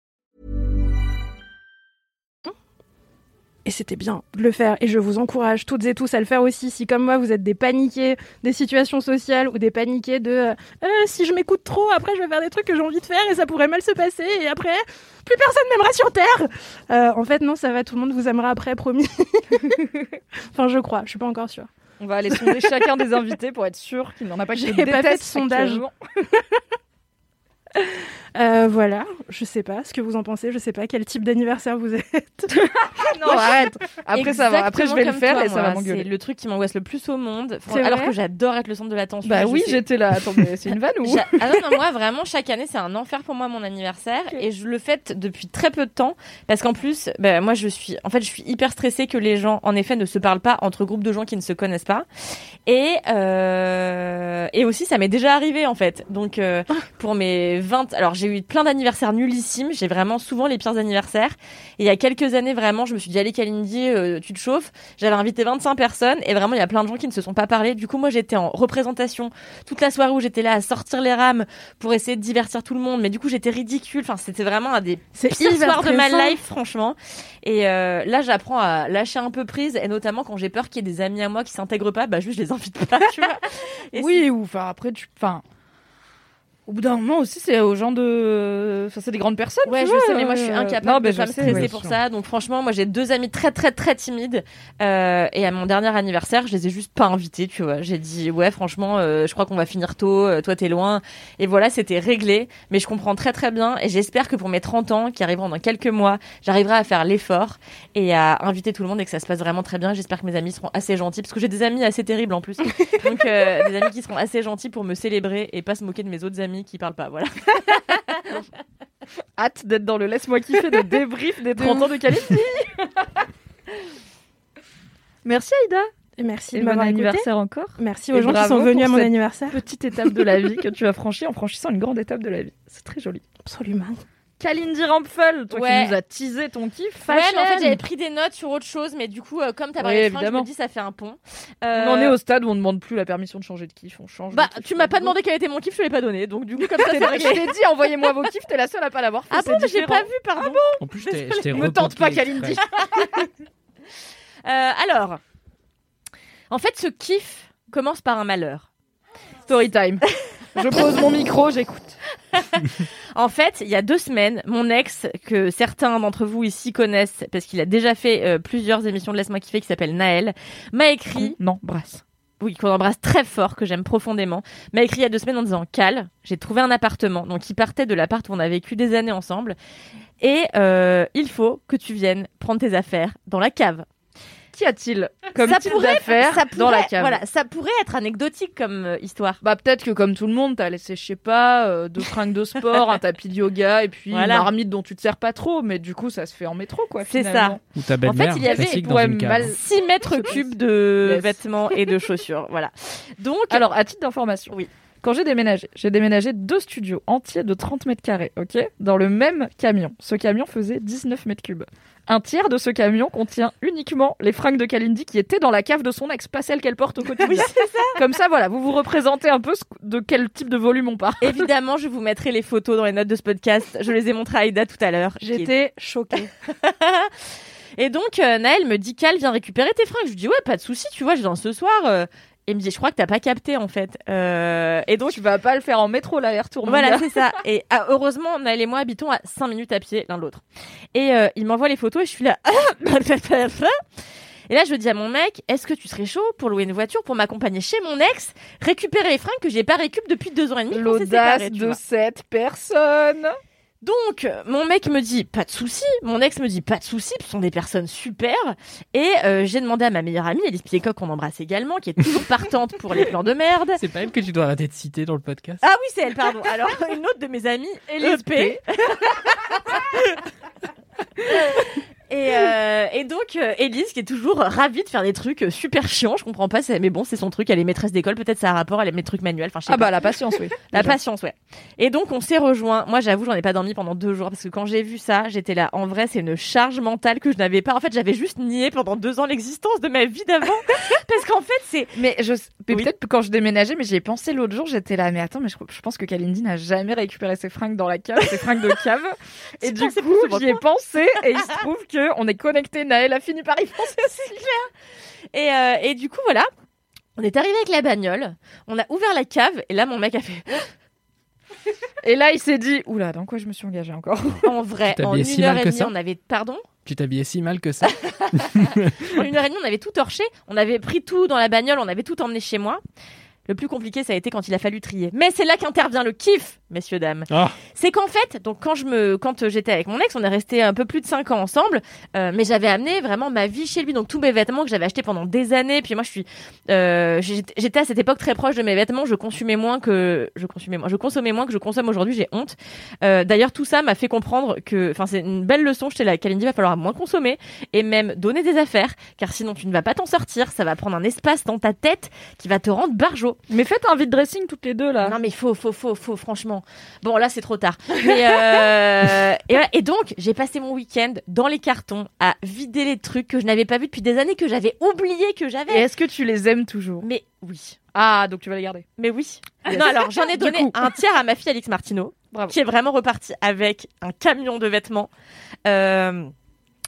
Et c'était bien de le faire. Et je vous encourage toutes et tous à le faire aussi. Si, comme moi, vous êtes des paniqués des situations sociales ou des paniqués de euh, Euh, si je m'écoute trop, après, je vais faire des trucs que j'ai envie de faire et ça pourrait mal se passer. Et après, plus personne m'aimera sur Terre. Euh, en fait, non, ça va. Tout le monde vous aimera après, promis. enfin, je crois. Je suis pas encore sûre. On va aller sonder chacun des invités pour être sûr qu'il n'en a pas qui pas fait de sondage. Euh, voilà. Je sais pas ce que vous en pensez. Je sais pas quel type d'anniversaire vous êtes. Non, arrête. Après, ça va. Après, je vais le faire et ça va m'engueuler. C'est le truc qui m'angoisse le plus au monde. Alors que j'adore être le centre de l'attention. Bah oui, j'étais là. Attends, c'est une vanne ou Ah non, non, moi vraiment chaque année c'est un enfer pour moi mon anniversaire et je le fête depuis très peu de temps parce qu'en plus bah, moi je suis en fait je suis hyper stressée que les gens en effet ne se parlent pas entre groupes de gens qui ne se connaissent pas et euh, et aussi ça m'est déjà arrivé en fait donc euh, pour mes 20 alors j'ai eu plein d'anniversaires nullissimes. J'ai vraiment souvent les pires anniversaires. Et il y a quelques années vraiment je me suis dit allez Kalindi euh, tu te chauffes. J'avais invité 25 personnes et vraiment il y a plein de gens qui ne se sont pas parlé. Du coup moi j'étais en représentation toute la soirée où j'étais là à sortir les rames pour essayer de divertir tout le monde. Mais du coup j'étais ridicule. Enfin c'était vraiment un des pires soirs de ma life franchement. Et euh, là j'apprends à lâcher un peu prise. Et notamment quand j'ai peur qu'il y ait des amis à moi qui s'intègrent pas bah juste je les invite pas tu vois. Et Oui, ou enfin après tu, enfin. Au bout d'un moment aussi, c'est aux gens de. Enfin, c'est des grandes personnes. Ouais, je vois, sais, mais moi je suis euh, incapable non, de je pas me stresser ouais, pour ça. Donc franchement, moi j'ai deux amis très très très timides. Euh, et à mon dernier anniversaire, je les ai juste pas invités, tu vois. J'ai dit ouais, franchement, euh, je crois qu'on va finir tôt. euh, toi t'es loin. Et voilà, c'était réglé. Mais je comprends très très bien. Et j'espère que pour mes 30 ans, qui arriveront dans quelques mois, j'arriverai à faire l'effort et à inviter tout le monde et que ça se passe vraiment très bien. J'espère que mes amis seront assez gentils parce que j'ai des amis assez terribles en plus. Donc euh, des amis qui seront assez gentils pour me célébrer et pas se moquer de mes autres amis Qui parle pas. Voilà. Hâte d'être dans le laisse-moi kiffer de débrief des 30 ans de Kalindi. Merci Aïda. Et merci Et de bon anniversaire encore. Merci Et aux gens qui sont venus à mon anniversaire. Petite étape de la vie que tu as franchie en franchissant une grande étape de la vie. C'est très joli. Absolument. Kalindi Rampfel, toi Ouais. qui nous as teasé ton kiff. Ouais, mais en fait, j'avais pris des notes sur autre chose, mais du coup, euh, comme t'as parlé Oui, de fringues, je me dis ça fait un pont. On Euh, en est au stade où on demande plus la permission de changer de kiff, on change. Bah, kiff. tu m'as pas demandé quel était mon kiff, je te l'ai pas donné. Donc, du coup, comme ça, c'est Je t'ai dit, envoyez-moi vos kiffs, t'es la seule à pas l'avoir fait. Ah bon, mais j'ai pas vu, pardon. En plus, je t'ai Me tente pas, Kalindi. Euh, alors, en fait, ce kiff commence par un malheur. Story time. Je pose mon micro, j'écoute. En fait, il y a deux semaines, mon ex, que certains d'entre vous ici connaissent, parce qu'il a déjà fait euh, plusieurs émissions de Laisse-moi kiffer, qui s'appelle Naël, m'a écrit, Non, brasse. oui, qu'on embrasse très fort, que j'aime profondément, m'a écrit il y a deux semaines en disant Cal, j'ai trouvé un appartement. Donc, il partait de l'appart où on a vécu des années ensemble. Et euh, il faut que tu viennes prendre tes affaires dans la cave. Qu'y a-t-il comme ça type pourrait, d'affaires ça dans la cave Voilà, ça pourrait être anecdotique comme euh, histoire. Bah peut-être que comme tout le monde, t'as laissé, je sais pas, euh, deux fringues de sport, un tapis de yoga et puis Voilà. une marmite dont tu te sers pas trop, mais du coup ça se fait en métro quoi. C'est finalement. Ou ta En fait, il y avait- il pourrait mal- 6 mètres cubes de Yes. vêtements et de chaussures. Voilà. Donc, Alors à titre d'information, Oui. Quand j'ai déménagé, j'ai déménagé deux studios entiers de 30 mètres carrés, ok? Dans le même camion. Ce camion faisait 19 mètres cubes. Un tiers de ce camion contient uniquement les fringues de Kalindi qui étaient dans la cave de son ex, pas celles qu'elle porte au quotidien. Comme ça, voilà, vous vous représentez un peu ce- de quel type de volume on parle. évidemment, je vous mettrai les photos dans les notes de ce podcast. Je les ai montrées à Aïda tout à l'heure. J'étais choquée. Et donc, euh, Naël me dit Cal, viens récupérer tes fringues. Je lui dis, ouais, pas de souci, tu vois, je viens ce soir. euh. Et il me dit, je crois que t'as pas capté, en fait. Euh, et donc, Tu vas pas le faire en métro l'aller-retour. Voilà, c'est ça. Et ah, heureusement, Naël et moi habitons à 5 minutes à pied l'un de l'autre. Et euh, il m'envoie les photos et je suis là. et là, je dis à mon mec, est-ce que tu serais chaud pour louer une voiture pour m'accompagner chez mon ex, récupérer les fringues que j'ai pas récup depuis deux ans et demi L'audace de cette personne. Donc, mon mec me dit pas de souci, mon ex me dit pas de souci, ce sont des personnes super. Et euh, j'ai demandé à ma meilleure amie, Alice Piecock, qu'on embrasse également, qui est toujours partante pour les plans de merde. C'est pas elle que tu dois arrêter de citer dans le podcast. Ah oui, c'est elle, pardon. Alors, une autre de mes amies, EP. Et, euh, et donc, euh, Élise, qui est toujours ravie de faire des trucs euh, super chiants, je comprends pas, mais bon, c'est son truc, elle est maîtresse d'école, peut-être ça a rapport, elle aime les trucs manuels, enfin, je sais Ah pas. bah la patience, oui. La Déjà. patience, ouais. Et donc, on s'est rejoint. Moi, j'avoue, j'en ai pas dormi pendant deux jours parce que quand j'ai vu ça, j'étais là. En vrai, c'est une charge mentale que je n'avais pas. En fait, j'avais juste nié pendant deux ans l'existence de ma vie d'avant. parce qu'en fait, c'est. Mais je Oui. peut-être quand je déménageais, mais j'y ai pensé l'autre jour, j'étais là, mais attends, mais je, je pense que Kalindi n'a jamais récupéré ses fringues dans la cave, ses fringues de cave. et du coup, j'y ai pensé, et il se trouve que on est connecté. Naël a fini par y penser aussi. Et, euh, et du coup, voilà. On est arrivé avec la bagnole. On a ouvert la cave. Et là, mon mec a fait. Et là, il s'est dit, oula, dans quoi je me suis engagée encore En vrai, en une si heure et demie, on avait. Pardon? Tu t'habillais si mal que ça. En une heure et demie, on avait tout torché. On avait pris tout dans la bagnole. On avait tout emmené chez moi. Le plus compliqué, ça a été quand il a fallu trier. Mais c'est là qu'intervient le kiff, messieurs, dames. Ah. C'est qu'en fait, donc quand je me, quand euh, j'étais avec mon ex, on est resté un peu plus de 5 ans ensemble, euh, mais j'avais amené vraiment ma vie chez lui, donc tous mes vêtements que j'avais achetés pendant des années. Puis moi, je suis, euh, j'étais à cette époque très proche de mes vêtements. Je consumais moins que je consumais moins, je consommais moins que je consomme aujourd'hui. J'ai honte. Euh, D'ailleurs, tout ça m'a fait comprendre que, enfin, c'est une belle leçon. J'étais là, Kalindi, va falloir moins consommer et même donner des affaires, car sinon tu ne vas pas t'en sortir. Ça va prendre un espace dans ta tête qui va te rendre barjot. Mais faites un vide dressing toutes les deux là. Non mais faux, faux, faux, faux, franchement. Bon là c'est trop tard. Mais euh, et, voilà. Et donc j'ai passé mon week-end dans les cartons à vider les trucs que je n'avais pas vus depuis des années que j'avais oublié que Et j'avais. est-ce que tu les aimes toujours? Mais oui, Ah, donc tu vas les garder. mais oui. Non alors j'en ai donné un tiers à ma fille Alix Martineau, Bravo. qui est vraiment repartie avec un camion de vêtements. Euh,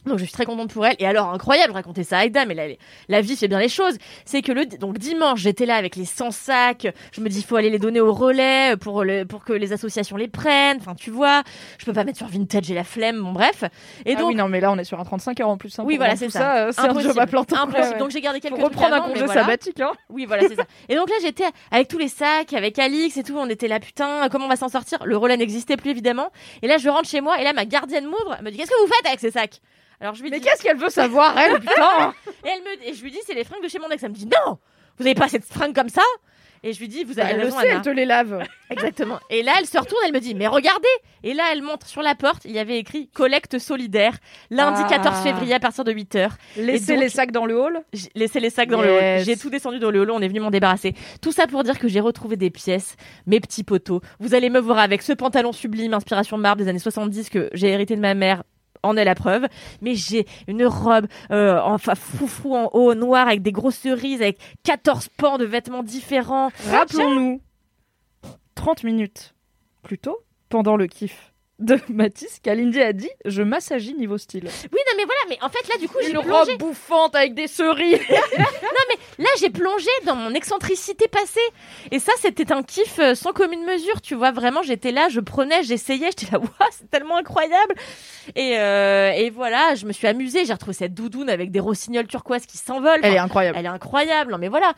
donc je suis très contente pour elle. Et alors incroyable, je racontais ça à Aïda, mais la, la vie fait bien les choses. C'est que le donc dimanche j'étais là avec les 100 sacs. Je me dis il faut aller les donner au relais pour le, pour que les associations les prennent. Enfin tu vois, je peux pas mettre sur Vintage, j'ai la flemme. Bon bref. Et ah donc oui, non, mais là on est sur un 35 heures en plus. hein, oui, pour voilà, c'est tout ça. euh, C'est un Impossible. job à temps. Impossible. Donc j'ai gardé quelques trucs reprendre un avant, mais congé voilà. sabbatique. Hein. Oui, voilà, c'est ça. Et donc là, j'étais avec tous les sacs, avec Alix et tout. On était là, putain, comment on va s'en sortir? Le relais n'existait plus, évidemment. Et là, je rentre chez moi et là, ma gardienne m'ouvre. Me dit Qu'est-ce que vous faites avec ces sacs? Alors je lui Mais dis. qu'est-ce qu'elle veut savoir, elle, putain Et, elle me... et je lui dis C'est les fringues de chez mon ex. Elle me dit Non Vous avez pas cette fringue comme ça Et je lui dis, vous Bah, avez elle le sait, Anna. elle te les lave. Exactement. Et là, elle se retourne, elle me dit, mais regardez Et là, elle montre sur la porte, il y avait écrit collecte solidaire, lundi Ah. 14 février à partir de 8h. Laissez donc- les sacs dans le hall? Laissé les sacs dans le hall. J'ai tout descendu dans le hall, on est venu m'en débarrasser. Tout ça pour dire que j'ai retrouvé des pièces, mes petits poteaux. Vous allez me voir avec ce pantalon sublime, inspiration marbre des années 70 que j'ai hérité de ma mère en est la preuve, mais j'ai une robe euh, enfin foufou en haut, noir avec des grosses cerises, avec 14 pans de vêtements différents. Rappelons-nous, 30 minutes plus tôt, pendant le kiff de Mathis, Kalindi a dit Je m'assagis niveau style. Oui, non, mais voilà, mais en fait, là, du coup, j'ai Une plongé. robe bouffante avec des cerises. Là, j'ai plongé dans mon excentricité passée. Et ça, c'était un kiff euh, sans commune mesure. Tu vois, vraiment, j'étais là, je prenais, j'essayais, j'étais là, waouh, c'est tellement incroyable. Et, euh, et voilà, je me suis amusée. J'ai retrouvé cette doudoune avec des rossignols turquoises qui s'envolent. Elle est incroyable. elle est incroyable. Non, mais voilà.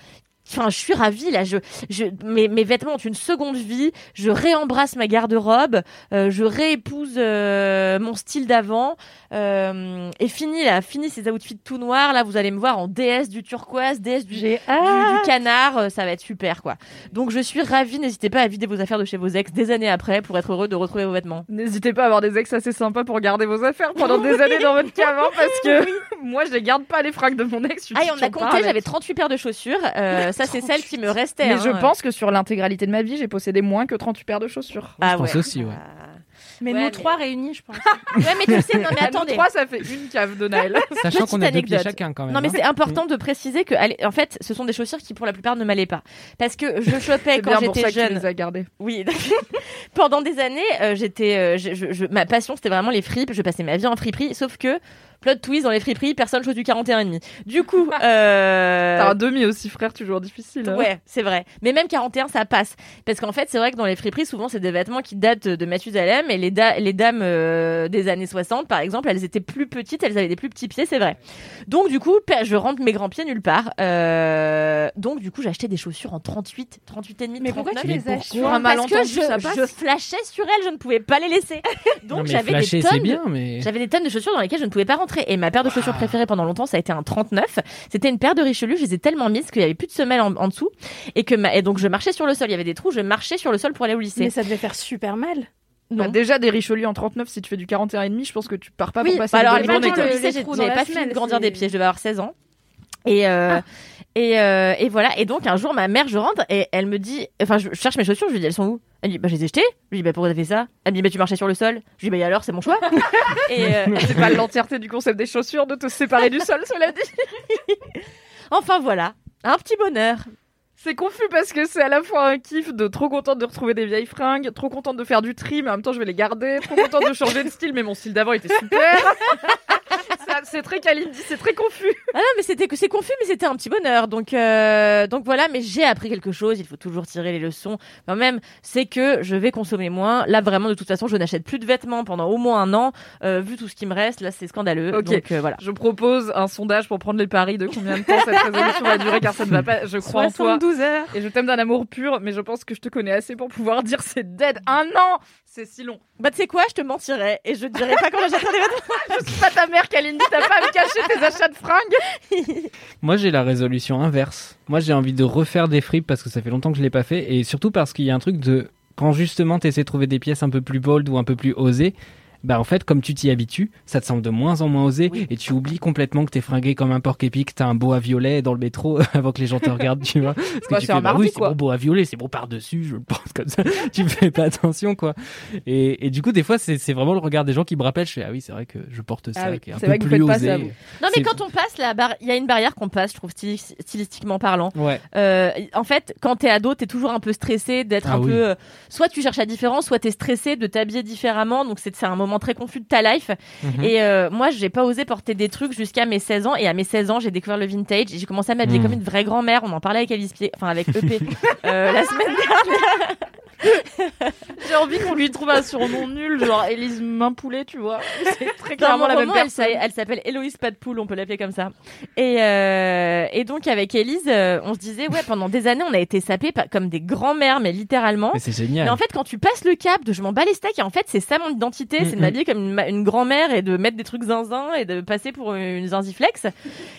Enfin, je suis ravie là. Je, je, mes, mes vêtements ont une seconde vie. Je réembrasse ma garde-robe. euh, je réépouse euh, mon style d'avant. Euh, et fini là, fini ces outfits tout noirs. Là, vous allez me voir en déesse du turquoise, déesse du, du, du canard. euh, Ça va être super quoi. Donc je suis ravie. N'hésitez pas à vider vos affaires de chez vos ex des années après pour être heureux de retrouver vos vêtements. N'hésitez pas à avoir des ex assez sympas pour garder vos affaires pendant des années dans votre cave, hein, parce que moi je garde pas les fringues de mon ex. je Ah, et on a compté. J'avais 38 paires de chaussures. Ça, c'est celles qui me restaient. Mais hein. je pense que sur l'intégralité de ma vie, j'ai possédé moins que 38 paires de chaussures. Ah je pense ouais. aussi, ouais. Ah. Mais Ouais, mais- trois réunis, je pense. Ouais, mais tu sais, non, mais attendez. trois, ça fait une cave de Naël. Sachant qu'on a deux pieds chacun quand même. Non mais hein. c'est important de préciser que allez, en fait ce sont des chaussures qui pour la plupart ne m'allaient pas parce que je chopais quand j'étais que tu jeune les as gardées. oui pendant des années euh, j'étais euh, je, je- je- ma passion c'était vraiment les fripes je passais ma vie en friperie sauf que plot twist dans les friperies personne chose du 41 et demi du coup euh, T'as un demi aussi, frère, toujours difficile. hein. Ouais, c'est vrai. Mais même 41, ça passe. Parce qu'en fait, c'est vrai que dans les friperies, souvent, c'est des vêtements qui datent de Mathusalem. Et les, da- les dames euh, des années 60, par exemple, elles étaient plus petites, elles avaient des plus petits pieds, c'est vrai. Donc, du coup, je rentre mes grands pieds nulle part. Euh, donc, du coup, acheté des chaussures en 38, 38 et demi, Mais pourquoi 39. tu les achètes un Parce que malentendu, je, ça passe. je flashais sur elles, je ne pouvais pas les laisser. Donc, mais j'avais flasher, des c'est tonnes de- bien, mais. j'avais des tonnes de chaussures dans lesquelles je ne pouvais pas rentrer. Et ma paire de chaussures préférée pendant longtemps, ça a été un 39. C'était une paire de Richelieu. Je les ai tellement mises qu'il y avait plus de semelles en, en dessous. Et que ma- et donc je marchais sur le sol. Il y avait des trous. Je marchais sur le sol pour aller au lycée. Mais ça devait faire super mal. Bah, Non. déjà des Richelieu en 39, si tu fais du 41 et demi, je pense que tu pars pas oui, pour passer bah alors à une l'époque, bonne j'étais au le- lycée, les j'ai- trous dans j'avais pas fini de grandir des pieds. Je devais avoir 16 ans. Et, euh, et, euh, et voilà. Et donc, un jour, ma mère, je rentre et elle me dit, enfin, je cherche mes chaussures. Je lui dis, elles sont où? Elle me dit, bah, je les ai jetées. Je lui dis, bah, pourquoi t'as fait ça? Elle me dit, bah, tu marchais sur le sol. Je lui dis, bah, et alors, c'est mon choix. et, euh, C'est pas l'entièreté du concept des chaussures de te séparer du sol, cela dit. enfin, voilà. Un petit bonheur. C'est confus parce que c'est à la fois un kiff de trop contente de retrouver des vieilles fringues, trop contente de faire du tri, mais en même temps je vais les garder, trop contente de changer de style, mais mon style d'avant était super. C'est très Kalindi, c'est très confus. Ah non, mais c'était c'est confus, mais c'était un petit bonheur. Donc, euh, donc voilà. Mais j'ai appris quelque chose. Il faut toujours tirer les leçons. Quand même, c'est que je vais consommer moins. Là, vraiment, de toute façon, je n'achète plus de vêtements pendant au moins un an. Euh, vu tout ce qui me reste, là, c'est scandaleux. Donc euh, voilà. Je propose un sondage pour prendre les paris de combien de temps cette résolution va durer, car ça ne va pas. Je crois en toi 72 heures. et je t'aime d'un amour pur, mais je pense que je te connais assez pour pouvoir dire c'est dead. Un an, c'est si long. Bah, tu sais quoi, je te mentirais et je te dirais pas quand j'achèterai des vêtements. Je suis pas ta mère, Kalindi, t'as pas à me cacher tes achats de fringues. Moi, j'ai la résolution inverse. Moi, j'ai envie de refaire des fripes parce que ça fait longtemps que je l'ai pas fait et surtout parce qu'il y a un truc de quand justement tu essaies de trouver des pièces un peu plus bold ou un peu plus osées. Bah en fait, comme tu t'y habitues, ça te semble de moins en moins osé et tu oublies complètement que t'es fringué comme un porc épic, t'as un boa violet dans le métro avant que les gens te regardent, tu vois. Parce que Bah, tu c'est un fais, bah oui, c'est bon boa violet, c'est bon par-dessus, je le pense comme ça. tu fais pas attention, quoi. Et, et du coup, des fois, c'est c'est vraiment le regard des gens qui me rappelle, je fais, ah oui, c'est vrai que je porte ça, Ah oui, qui est un c'est peu vrai que vous plus pas osé. ça. Non, mais quand on passe la barre, il y a une barrière qu'on passe, je trouve stylis- stylistiquement parlant. Ouais. Euh, en fait, quand t'es ado, t'es toujours un peu stressé d'être Ah un oui. peu. euh, soit tu cherches la différence, soit t'es stressé de t'habiller différemment. Donc c'est c'est un moment très confus de ta life. Mhm. Et euh, moi, j'ai pas osé porter des trucs jusqu'à mes 16 ans. Et à mes 16 ans, j'ai découvert le vintage. Et j'ai commencé à m'habiller Mhm. comme une vraie grand-mère. On en parlait avec Alice Pied, enfin avec EP euh, la semaine dernière. J'ai envie qu'on lui trouve un surnom nul, genre Élise Main Poulet, tu vois. C'est très Dans clairement la même roman, personne. elle s'appelle Héloïse Pas de Poule, on peut l'appeler comme ça. Et, euh, et donc avec Élise, euh, on se disait, ouais, pendant des années, on a été sapés comme des grands-mères, mais littéralement. Mais c'est génial. Mais en fait, quand tu passes le cap de je m'en bats les steaks, et en fait, c'est ça mon identité, c'est de m'habiller comme une, grand-mère et de mettre des trucs zinzin et de passer pour une zinziflex.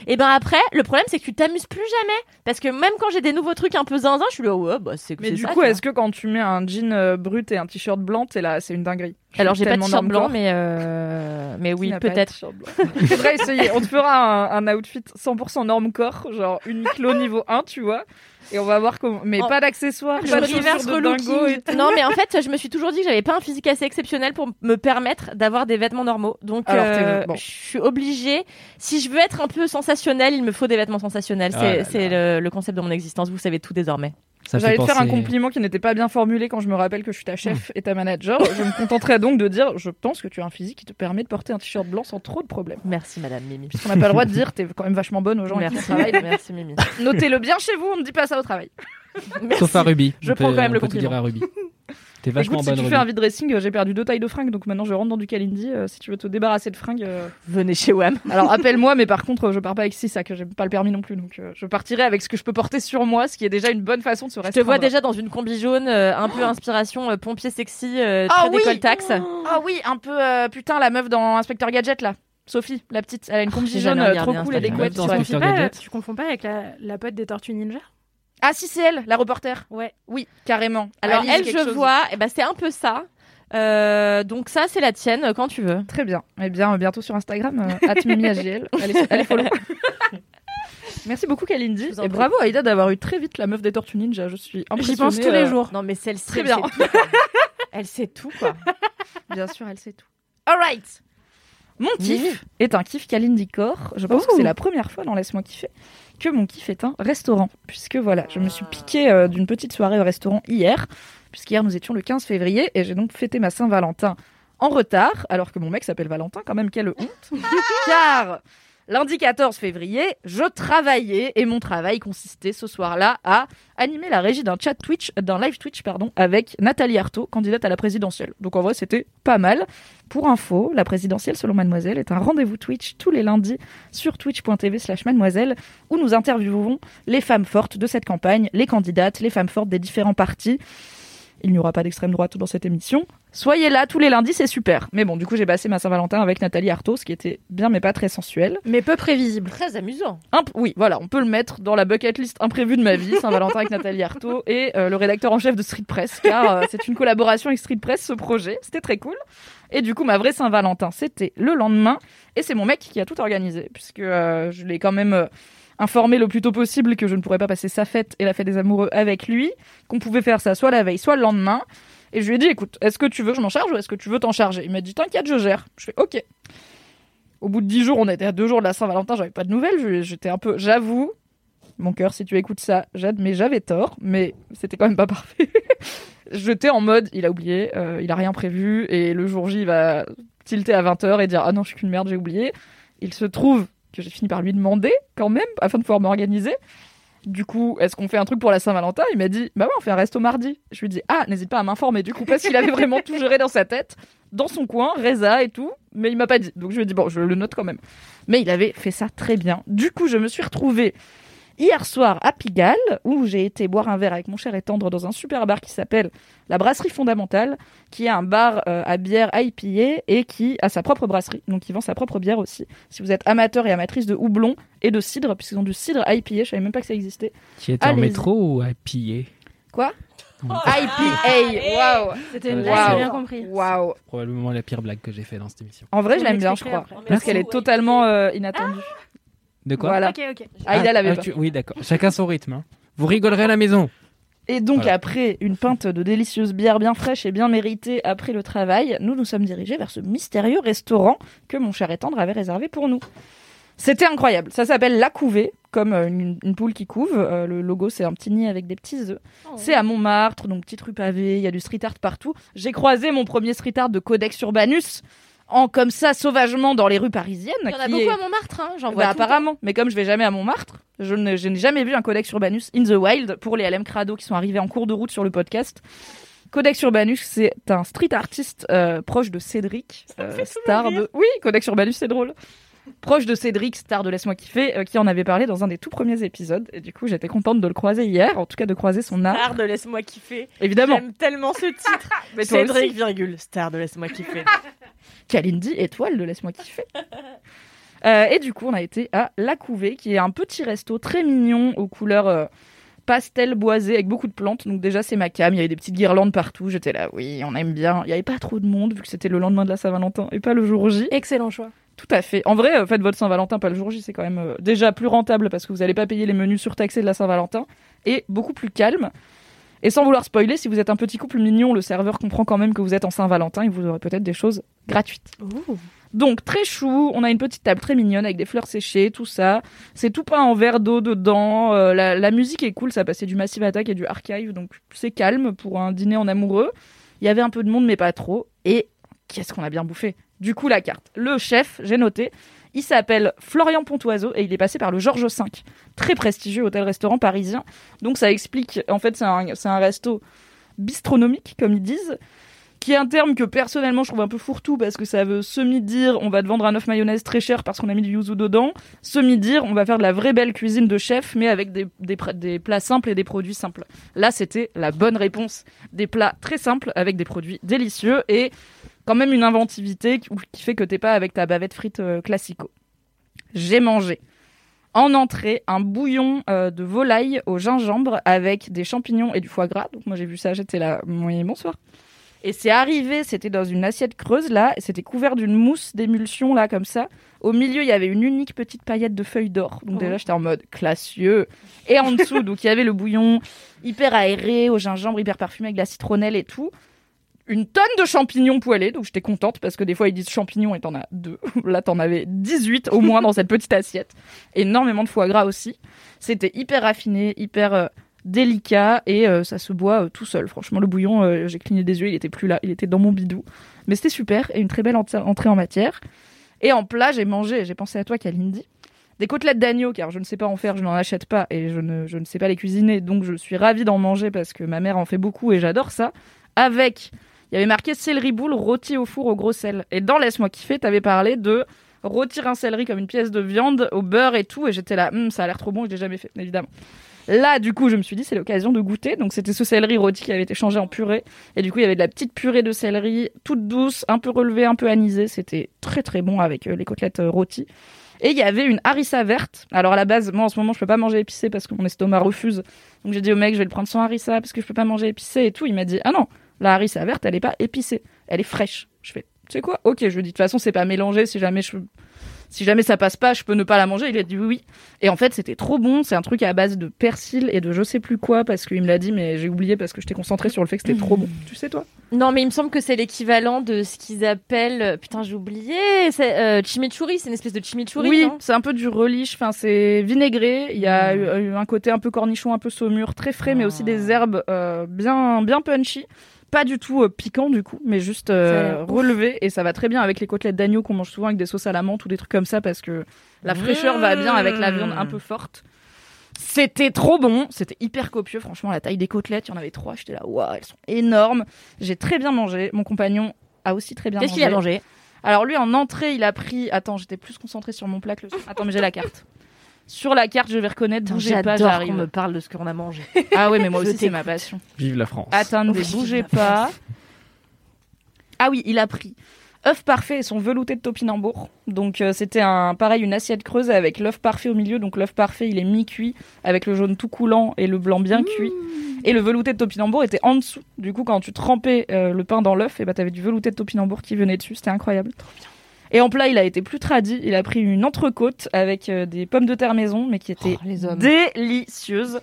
Et ben après, le problème, c'est que tu t'amuses plus jamais. Parce que même quand j'ai des nouveaux trucs un peu zinzin, je suis là, ouais, bah c'est Mais du ça, coup, est-ce que quand tu mets un jean euh, brut et un t-shirt blanc, t'es là, c'est une dinguerie. Alors, j'ai pas de tellement t-shirt blanc, mais, euh... mais oui, peut-être. Faudrait essayer. On te fera un, un outfit 100% norme corps, genre Uniqlo niveau 1, tu vois. Et on va voir comment. Mais En- pas d'accessoires, Je pas de reverse chaussures de dingo et tout. Non, mais en fait, je me suis toujours dit que j'avais pas un physique assez exceptionnel pour me permettre d'avoir des vêtements normaux. Donc, euh, bon. je suis obligée. Si je veux être un peu sensationnelle, il me faut des vêtements sensationnels. Ah C'est là c'est le, le concept de mon existence. Vous savez tout désormais. J'allais te faire un compliment qui n'était pas bien formulé quand je me rappelle que je suis ta chef et ta manager. Je me contenterai donc de dire je pense que tu as un physique qui te permet de porter un t-shirt blanc sans trop de problèmes. Merci, Madame Mimi. Puisqu'on n'a pas le droit de dire t'es quand même vachement bonne aux gens avec qui on Merci, merci Mimi. Notez-le bien chez vous, on ne dit pas ça au travail. Sauf à Ruby. Je On prends peut- quand même le peut compliment. dire à Ruby. T'es vachement Écoute, si bonne tu fais un vide dressing, euh, j'ai perdu deux tailles de fringues, donc maintenant je rentre dans du Kalindi. euh, si tu veux te débarrasser de fringues, euh, Venez chez WAM. alors appelle-moi, mais par contre, je pars pas avec six sacs, j'ai pas le permis non plus, donc euh, je partirai avec ce que je peux porter sur moi, ce qui est déjà une bonne façon de se Je te restreindre. vois déjà dans une combi jaune, euh, un peu inspiration euh, pompier sexy, euh, Ah très oui décoltaxe. Ah oui, un peu euh, putain la meuf dans Inspecteur Gadget là. Sophie, la petite, elle a une combi j'ai jaune trop cool et des Instagram. couettes. Dans sur elle. Tu Inspecteur confonds pas- Gadget. tu confonds pas avec la, la pote des Tortues Ninja? Ah si, c'est elle, la reporter. Ouais. Oui, carrément. Alors Alice elle, je chose. vois, eh ben, c'est un peu ça. Euh, donc ça, c'est la tienne, euh, quand tu veux. Très bien. Eh bien, euh, bientôt sur Instagram, euh, @mimiagl. Allez, allez follow. Merci beaucoup Kalindi. Et prie. bravo Aïda d'avoir eu très vite la meuf des Tortues Ninja. Je suis impressionnée. J'y pense tous les jours. Non, mais celle-ci, Très elle bien. sait tout. quoi. elle sait tout, quoi. Bien sûr, elle sait tout. Alright. Mon kiff est un kiff Kalindi Core. Je pense que Ouh. c'est la première fois dans Laisse-moi kiffer que mon kiff est un restaurant. Puisque voilà, je me suis piqué euh, d'une petite soirée au restaurant hier. Puisqu'hier nous étions le 15 février et j'ai donc fêté ma Saint-Valentin en retard. Alors que mon mec s'appelle Valentin, quand même, quelle honte. Car lundi 14 février, je travaillais et mon travail consistait ce soir-là à animer la régie d'un chat Twitch, d'un live Twitch, pardon, avec Nathalie Arthaud, candidate à la présidentielle. Donc en vrai, c'était pas mal. Pour info, la présidentielle selon Mademoiselle est un rendez-vous Twitch tous les lundis sur twitch.tv slash mademoiselle où nous interviewons les femmes fortes de cette campagne, les candidates, les femmes fortes des différents partis. Il n'y aura pas d'extrême droite dans cette émission. Soyez là tous les lundis, c'est super. Mais bon, du coup, j'ai passé ma Saint-Valentin avec Nathalie Arthaud, ce qui était bien mais pas très sensuel. Mais peu prévisible. Très amusant. Imp- oui, voilà, on peut le mettre dans la bucket list imprévue de ma vie, Saint-Valentin avec Nathalie Arthaud et euh, le rédacteur en chef de Street Press, car euh, c'est une collaboration avec Street Press, ce projet. C'était très cool. Et du coup, ma vraie Saint-Valentin, c'était le lendemain. Et c'est mon mec qui a tout organisé, puisque euh, je l'ai quand même euh, informé le plus tôt possible que je ne pourrais pas passer sa fête et la fête des amoureux avec lui, qu'on pouvait faire ça soit la veille, soit le lendemain. Et je lui ai dit, écoute, est-ce que tu veux que je m'en charge ou est-ce que tu veux t'en charger? Il m'a dit, t'inquiète, je gère. Je fais, ok. Au bout de dix jours, on était à deux jours de la Saint-Valentin, j'avais pas de nouvelles. J'étais un peu, j'avoue, mon cœur, si tu écoutes ça, j'admets, j'avais tort, mais c'était quand même pas parfait. J'étais en mode, il a oublié, euh, il a rien prévu, et le jour J, il va tilter à 20h et dire Ah non, je suis qu'une merde, j'ai oublié. Il se trouve que j'ai fini par lui demander, quand même, afin de pouvoir m'organiser. Du coup, est-ce qu'on fait un truc pour la Saint-Valentin? Il m'a dit Bah ouais, on fait un resto mardi. Je lui dit Ah, n'hésite pas à m'informer, du coup, parce qu'il avait vraiment tout géré dans sa tête, dans son coin, Reza et tout, mais il m'a pas dit. Donc je lui ai dit Bon, je le note quand même. Mais il avait fait ça très bien. Du coup, je me suis retrouvée hier soir à Pigalle, où j'ai été boire un verre avec mon cher et tendre dans un super bar qui s'appelle la Brasserie Fondamentale, qui est un bar euh, à bière IPA et qui a sa propre brasserie, donc il vend sa propre bière aussi. Si vous êtes amateur et amatrice de houblon et de cidre, puisqu'ils ont du cidre IPA, je savais même pas que ça existait. Qui était en métro ou à piller Quoi? Oh. IPA, waouh C'était une Wow. blague, j'ai bien compris. Waouh Probablement la pire blague que j'ai fait dans cette émission. En vrai, je l'aime bien, je crois, après. parce qu'elle est totalement euh, inattendue. De quoi Voilà. Ok, ok. Aïda l'avait ah, pas. tu- Oui, d'accord. Chacun son rythme. hein. Vous rigolerez à la maison. Et donc, Voilà. après une pinte de délicieuse bière bien fraîche et bien méritée après le travail, nous nous sommes dirigés vers ce mystérieux restaurant que mon cher et tendre avait réservé pour nous. C'était incroyable. Ça s'appelle La Couvée, comme euh, une, une poule qui couve. Euh, le logo, c'est un petit nid avec des petits œufs. C'est à Montmartre, donc petite rue pavée, il y a du street art partout. J'ai croisé mon premier street art de Codex Urbanus, en comme ça, sauvagement, dans les rues parisiennes. Il y en a beaucoup est- à Montmartre, hein, j'en bah, vois apparemment, mais comme je vais jamais à Montmartre, je n'ai jamais vu un Codex Urbanus in the wild pour les LM Crado qui sont arrivés en cours de route sur le podcast. Codex Urbanus, c'est un street artiste euh, proche de Cédric, euh, star de. Oui, Codex Urbanus, c'est drôle. Proche de Cédric, star de Laisse-moi kiffer, euh, qui en avait parlé dans un des tout premiers épisodes. Et du coup, j'étais contente de le croiser hier, en tout cas de croiser son art. Star de Laisse-moi kiffer. Évidemment. J'aime tellement ce titre. Mais. Cédric, virgule, star de Laisse-moi kiffer. Kalindi, étoile de Laisse-moi kiffer. Euh, et du coup, on a été à La Couvée, qui est un petit resto très mignon aux couleurs euh, pastel boisé avec beaucoup de plantes. Donc déjà, c'est ma cam. Il y avait des petites guirlandes partout. J'étais là, oui, on aime bien. Il n'y avait pas trop de monde vu que c'était le lendemain de la Saint-Valentin et pas le jour J. Excellent choix. Tout à fait. En vrai, euh, faites votre Saint-Valentin pas le jour J, c'est quand même déjà plus rentable parce que vous n'allez pas payer les menus surtaxés de la Saint-Valentin et beaucoup plus calme. Et sans vouloir spoiler, si vous êtes un petit couple mignon, le serveur comprend quand même que vous êtes en Saint-Valentin et vous aurez peut-être des choses gratuites. Donc très chou, on a une petite table très mignonne avec des fleurs séchées, tout ça. C'est tout peint en verre d'eau dedans. euh, la, la musique est cool, ça passait du Massive Attack et du Archive, donc c'est calme pour un dîner en amoureux. Il y avait un peu de monde, mais pas trop. Et qu'est-ce qu'on a bien bouffé? Du coup, la carte. Le chef, j'ai noté, il s'appelle Florian Pontoiseau et il est passé par le Georges V, très prestigieux hôtel-restaurant parisien. Donc ça explique, en fait, c'est un, un resto bistronomique, comme ils disent, qui est un terme que personnellement je trouve un peu fourre-tout parce que ça veut semi-dire on va te vendre un œuf mayonnaise très cher parce qu'on a mis du yuzu dedans, semi-dire on va faire de la vraie belle cuisine de chef mais avec des plats simples et des produits simples. Là c'était la bonne réponse. Des plats très simples avec des produits délicieux et quand même une inventivité qui, fait que t'es pas avec ta bavette frite euh, classico. J'ai mangé en entrée un bouillon euh, de volaille au gingembre avec des champignons et du foie gras. Donc moi j'ai vu ça, j'étais là, oui bonsoir. Et c'est arrivé, c'était dans une assiette creuse là, et c'était couvert d'une mousse d'émulsion là comme ça. Au milieu, il y avait une unique petite paillette de feuilles d'or. Donc déjà, j'étais en mode classieux. Et en dessous, donc il y avait le bouillon hyper aéré au gingembre, hyper parfumé avec de la citronnelle et tout. Une tonne de champignons poêlés, donc j'étais contente parce que des fois ils disent champignons et t'en as deux. Là, t'en avais 18 au moins dans cette petite assiette. Énormément de foie gras aussi. C'était hyper raffiné, hyper euh, délicat et euh, ça se boit euh, tout seul. Franchement, le bouillon, j'ai cligné des yeux, il était plus là, il était dans mon bidou. Mais c'était super et une très belle entrée en matière. Et en plat, j'ai mangé, j'ai pensé à toi, Kalindi, des côtelettes d'agneau, car je ne sais pas en faire, je n'en achète pas et je ne, je ne sais pas les cuisiner, donc je suis ravie d'en manger parce que ma mère en fait beaucoup et j'adore ça. Avec, il y avait marqué céleri boule rôti au four au gros sel. Et dans Laisse-moi kiffer, t'avais parlé de rôtir un céleri comme une pièce de viande au beurre et tout, et j'étais là, Hum, ça a l'air trop bon, je l'ai jamais fait, évidemment. Là, du coup, je me suis dit, c'est l'occasion de goûter. Donc, c'était ce céleri rôti qui avait été changé en purée. Et du coup, il y avait de la petite purée de céleri, toute douce, un peu relevée, un peu anisée. C'était très, très bon avec euh, les côtelettes euh, rôties. Et il y avait une harissa verte. Alors, à la base, moi, en ce moment, je peux pas manger épicé parce que mon estomac refuse. Donc, j'ai dit au mec, je vais le prendre sans harissa parce que je peux pas manger épicé et tout. Il m'a dit, ah non, la harissa verte, elle est pas épicée. Elle est fraîche. Je fais, tu sais quoi? Ok, je lui dis, de toute façon, c'est pas mélangé. Si jamais je, si jamais ça passe pas, je peux ne pas la manger. Il a dit oui. Et en fait, c'était trop bon. C'est un truc à base de persil et de je sais plus quoi parce qu'il me l'a dit, mais j'ai oublié parce que j'étais concentrée sur le fait que c'était trop bon. Tu sais, toi? Non, mais il me semble que c'est l'équivalent de ce qu'ils appellent. euh, Putain, j'ai oublié. C'est euh, chimichurri. C'est une espèce de chimichurri. Oui, c'est un peu du relish. Enfin, c'est vinaigré. Il y a eu- eu un côté un peu cornichon, un peu saumure, très frais, mais aussi des herbes euh, bien, bien punchy. Pas du tout euh, piquant du coup, mais juste euh, relevé et ça va très bien avec les côtelettes d'agneau qu'on mange souvent avec des sauces à la menthe ou des trucs comme ça parce que la fraîcheur va bien avec la viande un peu forte. C'était trop bon, c'était hyper copieux. Franchement, la taille des côtelettes, il y en avait trois. J'étais là, waouh, elles sont énormes. J'ai très bien mangé. Mon compagnon a aussi très bien Qu'est-ce mangé. qu'il a mangé? Alors lui, en entrée, il a pris. Attends, j'étais plus concentrée sur mon plat que le. Attends, mais j'ai la carte. Sur la carte, je vais reconnaître. Bougez pas, J'adore j'arrive. qu'on me parle de ce qu'on a mangé. Ah oui, mais moi aussi, c'est ma passion. Vive la France. Attendez, Oui, bougez pas. Ah oui, il a pris œuf parfait et son velouté de topinambour. Donc euh, c'était un pareil une assiette creuse avec l'œuf parfait au milieu. Donc l'œuf parfait, il est mi-cuit avec le jaune tout coulant et le blanc bien cuit. Et le velouté de topinambour était en dessous. Du coup, quand tu trempais euh, le pain dans l'œuf, et bah t'avais du velouté de topinambour qui venait dessus. C'était incroyable. Et en plat, il a été plus tradit. Il a pris une entrecôte avec euh, des pommes de terre maison, mais qui était Oh, les hommes. délicieuse.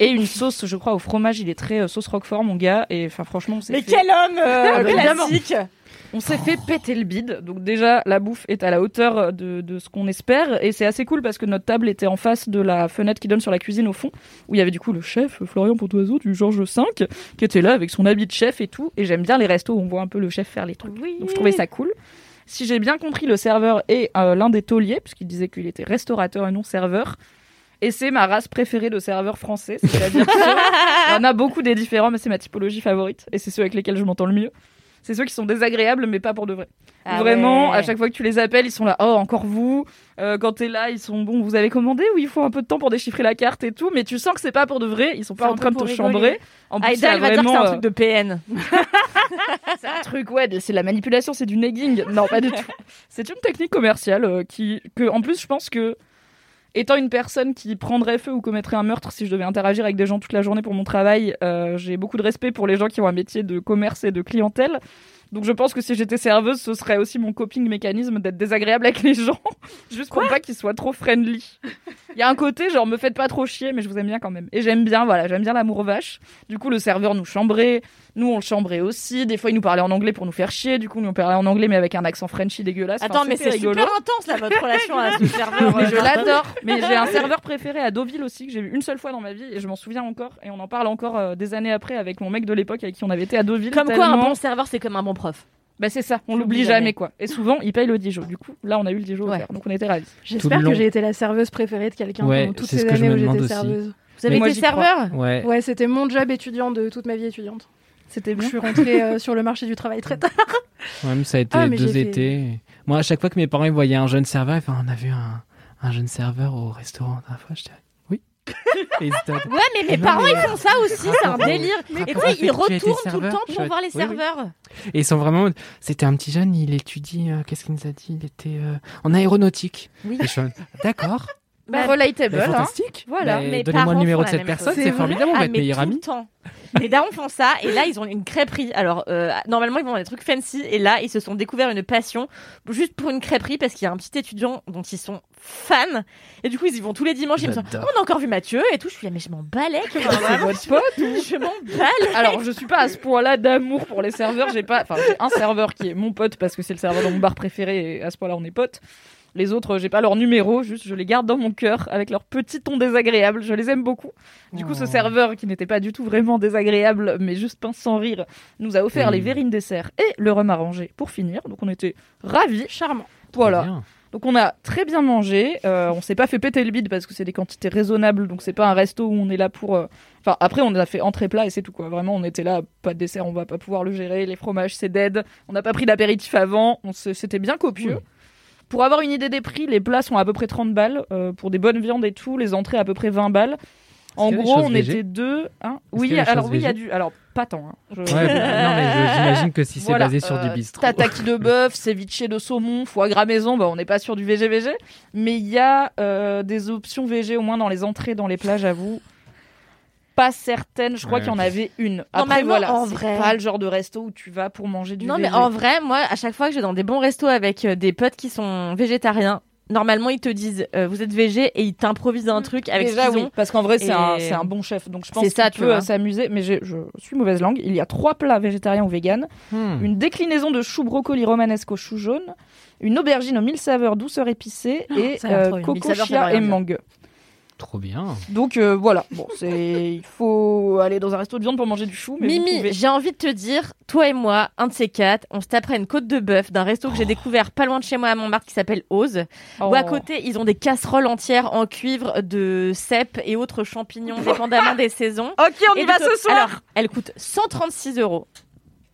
Et une sauce, je crois, au fromage. Il est très euh, sauce roquefort, mon gars. Et enfin, franchement, on s'est Mais fait- quel homme euh, Ah, bah, classique on s'est fait péter le bide. Donc déjà, la bouffe est à la hauteur de, de ce qu'on espère. Et c'est assez cool parce que notre table était en face de la fenêtre qui donne sur la cuisine au fond, où il y avait du coup le chef Florian Pontoiseau du Georges V, qui était là avec son habit de chef et tout. Et j'aime bien les restos où on voit un peu le chef faire les trucs. Donc je trouvais ça cool. Si j'ai bien compris, le serveur est euh, l'un des tauliers, puisqu'il disait qu'il était restaurateur et non serveur. Et c'est ma race préférée de serveurs français. C'est-à-dire y en a beaucoup des différents, mais c'est ma typologie favorite. Et c'est ceux avec lesquels je m'entends le mieux. C'est ceux qui sont désagréables, mais pas pour de vrai. Ah Vraiment, ouais. à chaque fois que tu les appelles, ils sont là. Oh, encore vous. Euh, quand t'es là, ils sont bon. Vous avez commandé ou il faut un peu de temps pour déchiffrer la carte et tout. Mais tu sens que c'est pas pour de vrai. Ils sont pas en train de te rigoler. chambrer. En plus, Aïda, a elle va dire que c'est un euh, truc de PN. c'est un truc, ouais, c'est de la manipulation, c'est du negging. Non, pas du tout. C'est une technique commerciale euh, qui, que, en plus, je pense que, étant une personne qui prendrait feu ou commettrait un meurtre si je devais interagir avec des gens toute la journée pour mon travail, euh, j'ai beaucoup de respect pour les gens qui ont un métier de commerce et de clientèle. Donc je pense que si j'étais serveuse, ce serait aussi mon coping mécanisme d'être désagréable avec les gens, juste pour pas qu'ils soient trop friendly. Il y a un côté genre me faites pas trop chier, mais je vous aime bien quand même. Et j'aime bien, voilà, j'aime bien l'amour vache. Du coup, le serveur nous chambrait, nous on le chambrait aussi. Des fois, il nous parlait en anglais pour nous faire chier. Du coup, nous on parlait en anglais mais avec un accent Frenchy dégueulasse. Enfin, Attends, mais c'est super intense là votre relation à ce serveur. Mais je l'adore. Mais j'ai un serveur préféré à Deauville aussi que j'ai vu une seule fois dans ma vie et je m'en souviens encore. Et on en parle encore euh, des années après avec mon mec de l'époque avec qui on avait été à Deauville. Comme quoi, un bon serveur, c'est comme un bon prof. Bah c'est ça, on l'oublie jamais. jamais quoi. Et souvent, il paye le Dijon. Du coup, là, on a eu le Dijon Ouais. offert, donc on était ravis. J'espère que j'ai été la serveuse préférée de quelqu'un Ouais, pendant toutes ces je années où j'étais serveuse. Vous avez moi, été serveur Ouais. Ouais, c'était mon job étudiant de toute ma vie étudiante. C'était Je bien. suis rentrée euh, sur le marché du travail très tard. Ouais, mais ça a été Ah, deux fait- étés. Moi, à chaque fois que mes parents ils voyaient un jeune serveur, faisaient, on a vu un, un jeune serveur au restaurant la dernière fois. Ouais, mais mes parents ils font ça aussi, c'est un délire. Et tu sais, ils retournent tout le temps pour voir les serveurs. Et ils sont vraiment. C'était un petit jeune, il étudie. euh, Qu'est-ce qu'il nous a dit? Il était euh, en aéronautique. Oui. D'accord. Bah, Bah, relatable, Bah, hein. fantastique. Voilà. Bah, mes Donnez-moi le numéro de cette personne, c'est formidable, on Ah, va être mais meilleurs amis. Mes darons font ça et là ils ont une crêperie. Alors euh, normalement ils vont dans des trucs fancy et là ils se sont découverts une passion juste pour une crêperie parce qu'il y a un petit étudiant dont ils sont fans et du coup ils y vont tous les dimanches. Ils me disent J'adore. on a encore vu Mathieu et tout. Je suis là mais je m'en balais. C'est votre pote Je m'en balais. Alors, je suis pas à ce point-là d'amour pour les serveurs. J'ai pas, enfin, j'ai un serveur qui est mon pote parce que c'est le serveur de mon bar préféré et à ce point-là, on est potes. Les autres, j'ai pas leur numéro, juste je les garde dans mon cœur avec leur petit ton désagréable. Je les aime beaucoup. Du coup, ce Oh. serveur qui n'était pas du tout vraiment désagréable, mais juste pince sans rire, nous a offert Oui. les verrines dessert et le rhum arrangé pour finir. Donc, on était ravis. Charmant. Voilà. Bien. Donc on a très bien mangé, euh, on s'est pas fait péter le bide parce que c'est des quantités raisonnables, donc c'est pas un resto où on est là pour... euh, Enfin après on a fait entrée plat et c'est tout quoi, vraiment on était là, pas de dessert, on va pas pouvoir le gérer, les fromages c'est dead, on n'a pas pris d'apéritif avant, on se- c'était bien copieux. Pour avoir une idée des prix, les plats sont à peu près 30 balles, euh, pour des bonnes viandes et tout, les entrées à peu près 20 balles. En gros, on était deux. Hein oui, alors oui, il y a du. Alors, pas tant. hein. Je- Ouais, je- j'imagine que si c'est Voilà, basé sur euh, du bistrot. Tataki de bœuf, ceviche de saumon, foie gras maison, bah, on n'est pas sur du VG VG, mais il y a euh, des options VG au moins dans les entrées, dans les plats, j'avoue. Pas certaine, je crois Ouais, qu'il y en avait une. Après Normalement, voilà, en c'est vrai- pas le genre de resto où tu vas pour manger du Non, mais en vrai, moi, à chaque fois que je vais dans des bons restos avec euh, des potes qui sont végétariens, normalement, ils te disent euh, vous êtes végé et ils t'improvisent un truc avec Déjà ce qu'ils oui, ont. parce qu'en vrai c'est Et- un, c'est un bon chef, donc je pense C'est ça, qu'il tu peut vois. s'amuser. Mais je suis mauvaise langue. Il y a trois plats végétariens ou véganes. Hmm. une déclinaison de chou brocoli romanesque au chou jaune, une aubergine aux mille saveurs douceur épicée et a l'air euh, coco chia et mangue. Trop bien. Donc euh, voilà, bon, c'est il faut aller dans un resto de viande pour manger du chou, mais Mimi, pouvez- j'ai envie de te dire, toi et moi, un de ces quatre, on se taperait une côte de bœuf d'un resto que j'ai découvert pas loin de chez moi à Montmartre qui s'appelle Ose. Oh. Où à côté, ils ont des casseroles entières en cuivre de cèpes et autres champignons, dépendamment des saisons. Ok, on y Et va ce soir. Alors, elle coûte 136 euros.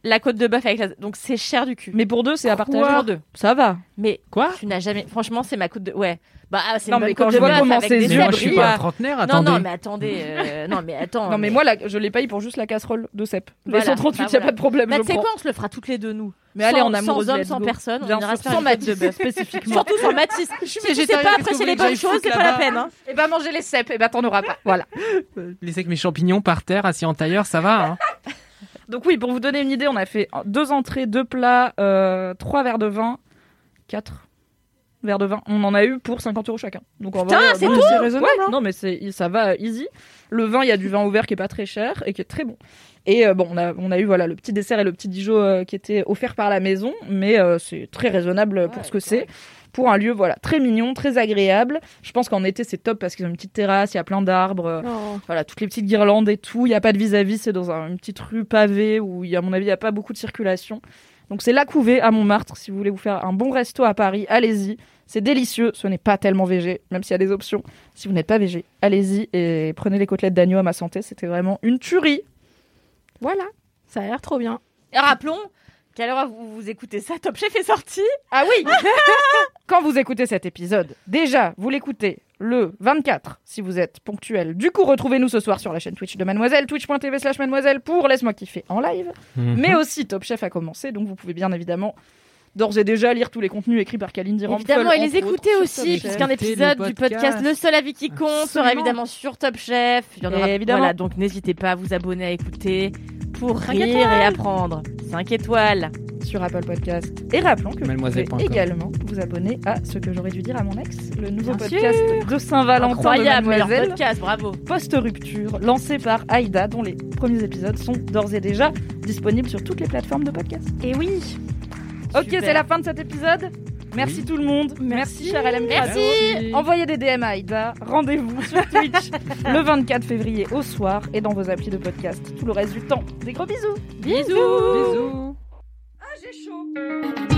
La côte de bœuf avec la... Donc c'est cher du cul. mais pour deux, c'est à partager pour deux. Ça va. Mais Quoi tu n'as jamais... Franchement, c'est ma côte de... Ouais. Bah, c'est Non, une mais bonne quand côte je de vois bœuf comment avec c'est des Mais moi, je suis pas un trentenaire, Non, attendez. non, mais attendez. euh, Non, mais attends. Non, mais moi, la- je les paye pour juste la casserole de cèpes. Les Voilà. 138, il Bah, y a voilà. pas de problème, Bah, je tu sais prends. quoi, on se le fera toutes les deux, nous. Mais allez, en amoureuse, Sans hommes, sans personne, Bien on ira sans côte de spécifiquement. Surtout sans Mathis. Si tu sais végétarien, pas que apprécier les que bonnes choses, c'est pas la peine. Hein. Et bah manger les cèpes, et bah t'en auras pas. Voilà. Laissez avec mes champignons par terre, assis en tailleur, ça va. Hein Donc oui, pour vous donner une idée, on a fait deux entrées, deux plats, euh, trois verres de vin, quatre verres de vin. On en a eu pour 50 euros chacun. Donc en Putain, vrai, c'est bon, tout C'est raisonnable. Ouais, hein. non mais c'est ça va easy. Le vin, il y a du vin ouvert qui est pas très cher et qui est très bon. Et euh, bon, on a on a eu voilà le petit dessert et le petit Dijon euh, qui étaient offerts par la maison, mais euh, c'est très raisonnable pour ce que c'est. Pour un lieu voilà très mignon, très agréable. Je pense qu'en été c'est top parce qu'ils ont une petite terrasse, il y a plein d'arbres. euh, Oh. voilà, toutes les petites guirlandes et tout. Il n'y a pas de vis-à-vis, c'est dans un- une petite rue pavée où, il y a, à mon avis, il n'y a pas beaucoup de circulation. Donc c'est la couvée à Montmartre. Si vous voulez vous faire un bon resto à Paris, allez-y. C'est délicieux, ce n'est pas tellement végé, même s'il y a des options. Si vous n'êtes pas végé, allez-y et prenez les côtelettes d'agneau à ma santé, c'était vraiment une tuerie. Voilà. Ça a l'air trop bien. Et rappelons qu'à l'heure où vous, vous écoutez ça, Top Chef est sorti. Ah oui Quand vous écoutez cet épisode, déjà, vous l'écoutez le 24, si vous êtes ponctuel. Du coup, retrouvez-nous ce soir sur la chaîne Twitch de Mademoiselle, twitch.tv slash Mademoiselle pour Laisse-moi kiffer en live. Mhm. Mais aussi Top Chef a commencé, donc vous pouvez bien évidemment d'ores et déjà lire tous les contenus écrits par Kalindi Rampfel. Évidemment, et les écouter aussi, puisqu'un épisode du podcast. Le seul avis qui compte sera évidemment sur Top Chef. Il y en aura Évidemment. Voilà, donc n'hésitez pas à vous abonner, à écouter pour Cinq rire étoiles. et apprendre. 5 étoiles. sur Apple Podcast. Et rappelons que vous pouvez également vous abonner à ce que j'aurais dû dire à mon ex, le nouveau Bien podcast de Saint-Valentin Incroyable, Mademoiselle. podcast, bravo. Post-rupture, lancé par Aïda, dont les premiers épisodes sont d'ores et déjà disponibles sur toutes les plateformes de podcast. Et oui. Ok, Super. c'est la fin de cet épisode. Merci Oui. tout le monde. Merci, Merci. cher LM Merci. Envoyez des DM à Aïda. Rendez-vous sur Twitch le 24 février au soir et dans vos applis de podcast tout le reste du temps. Des gros bisous. Bisous. Bisous. J'ai chaud.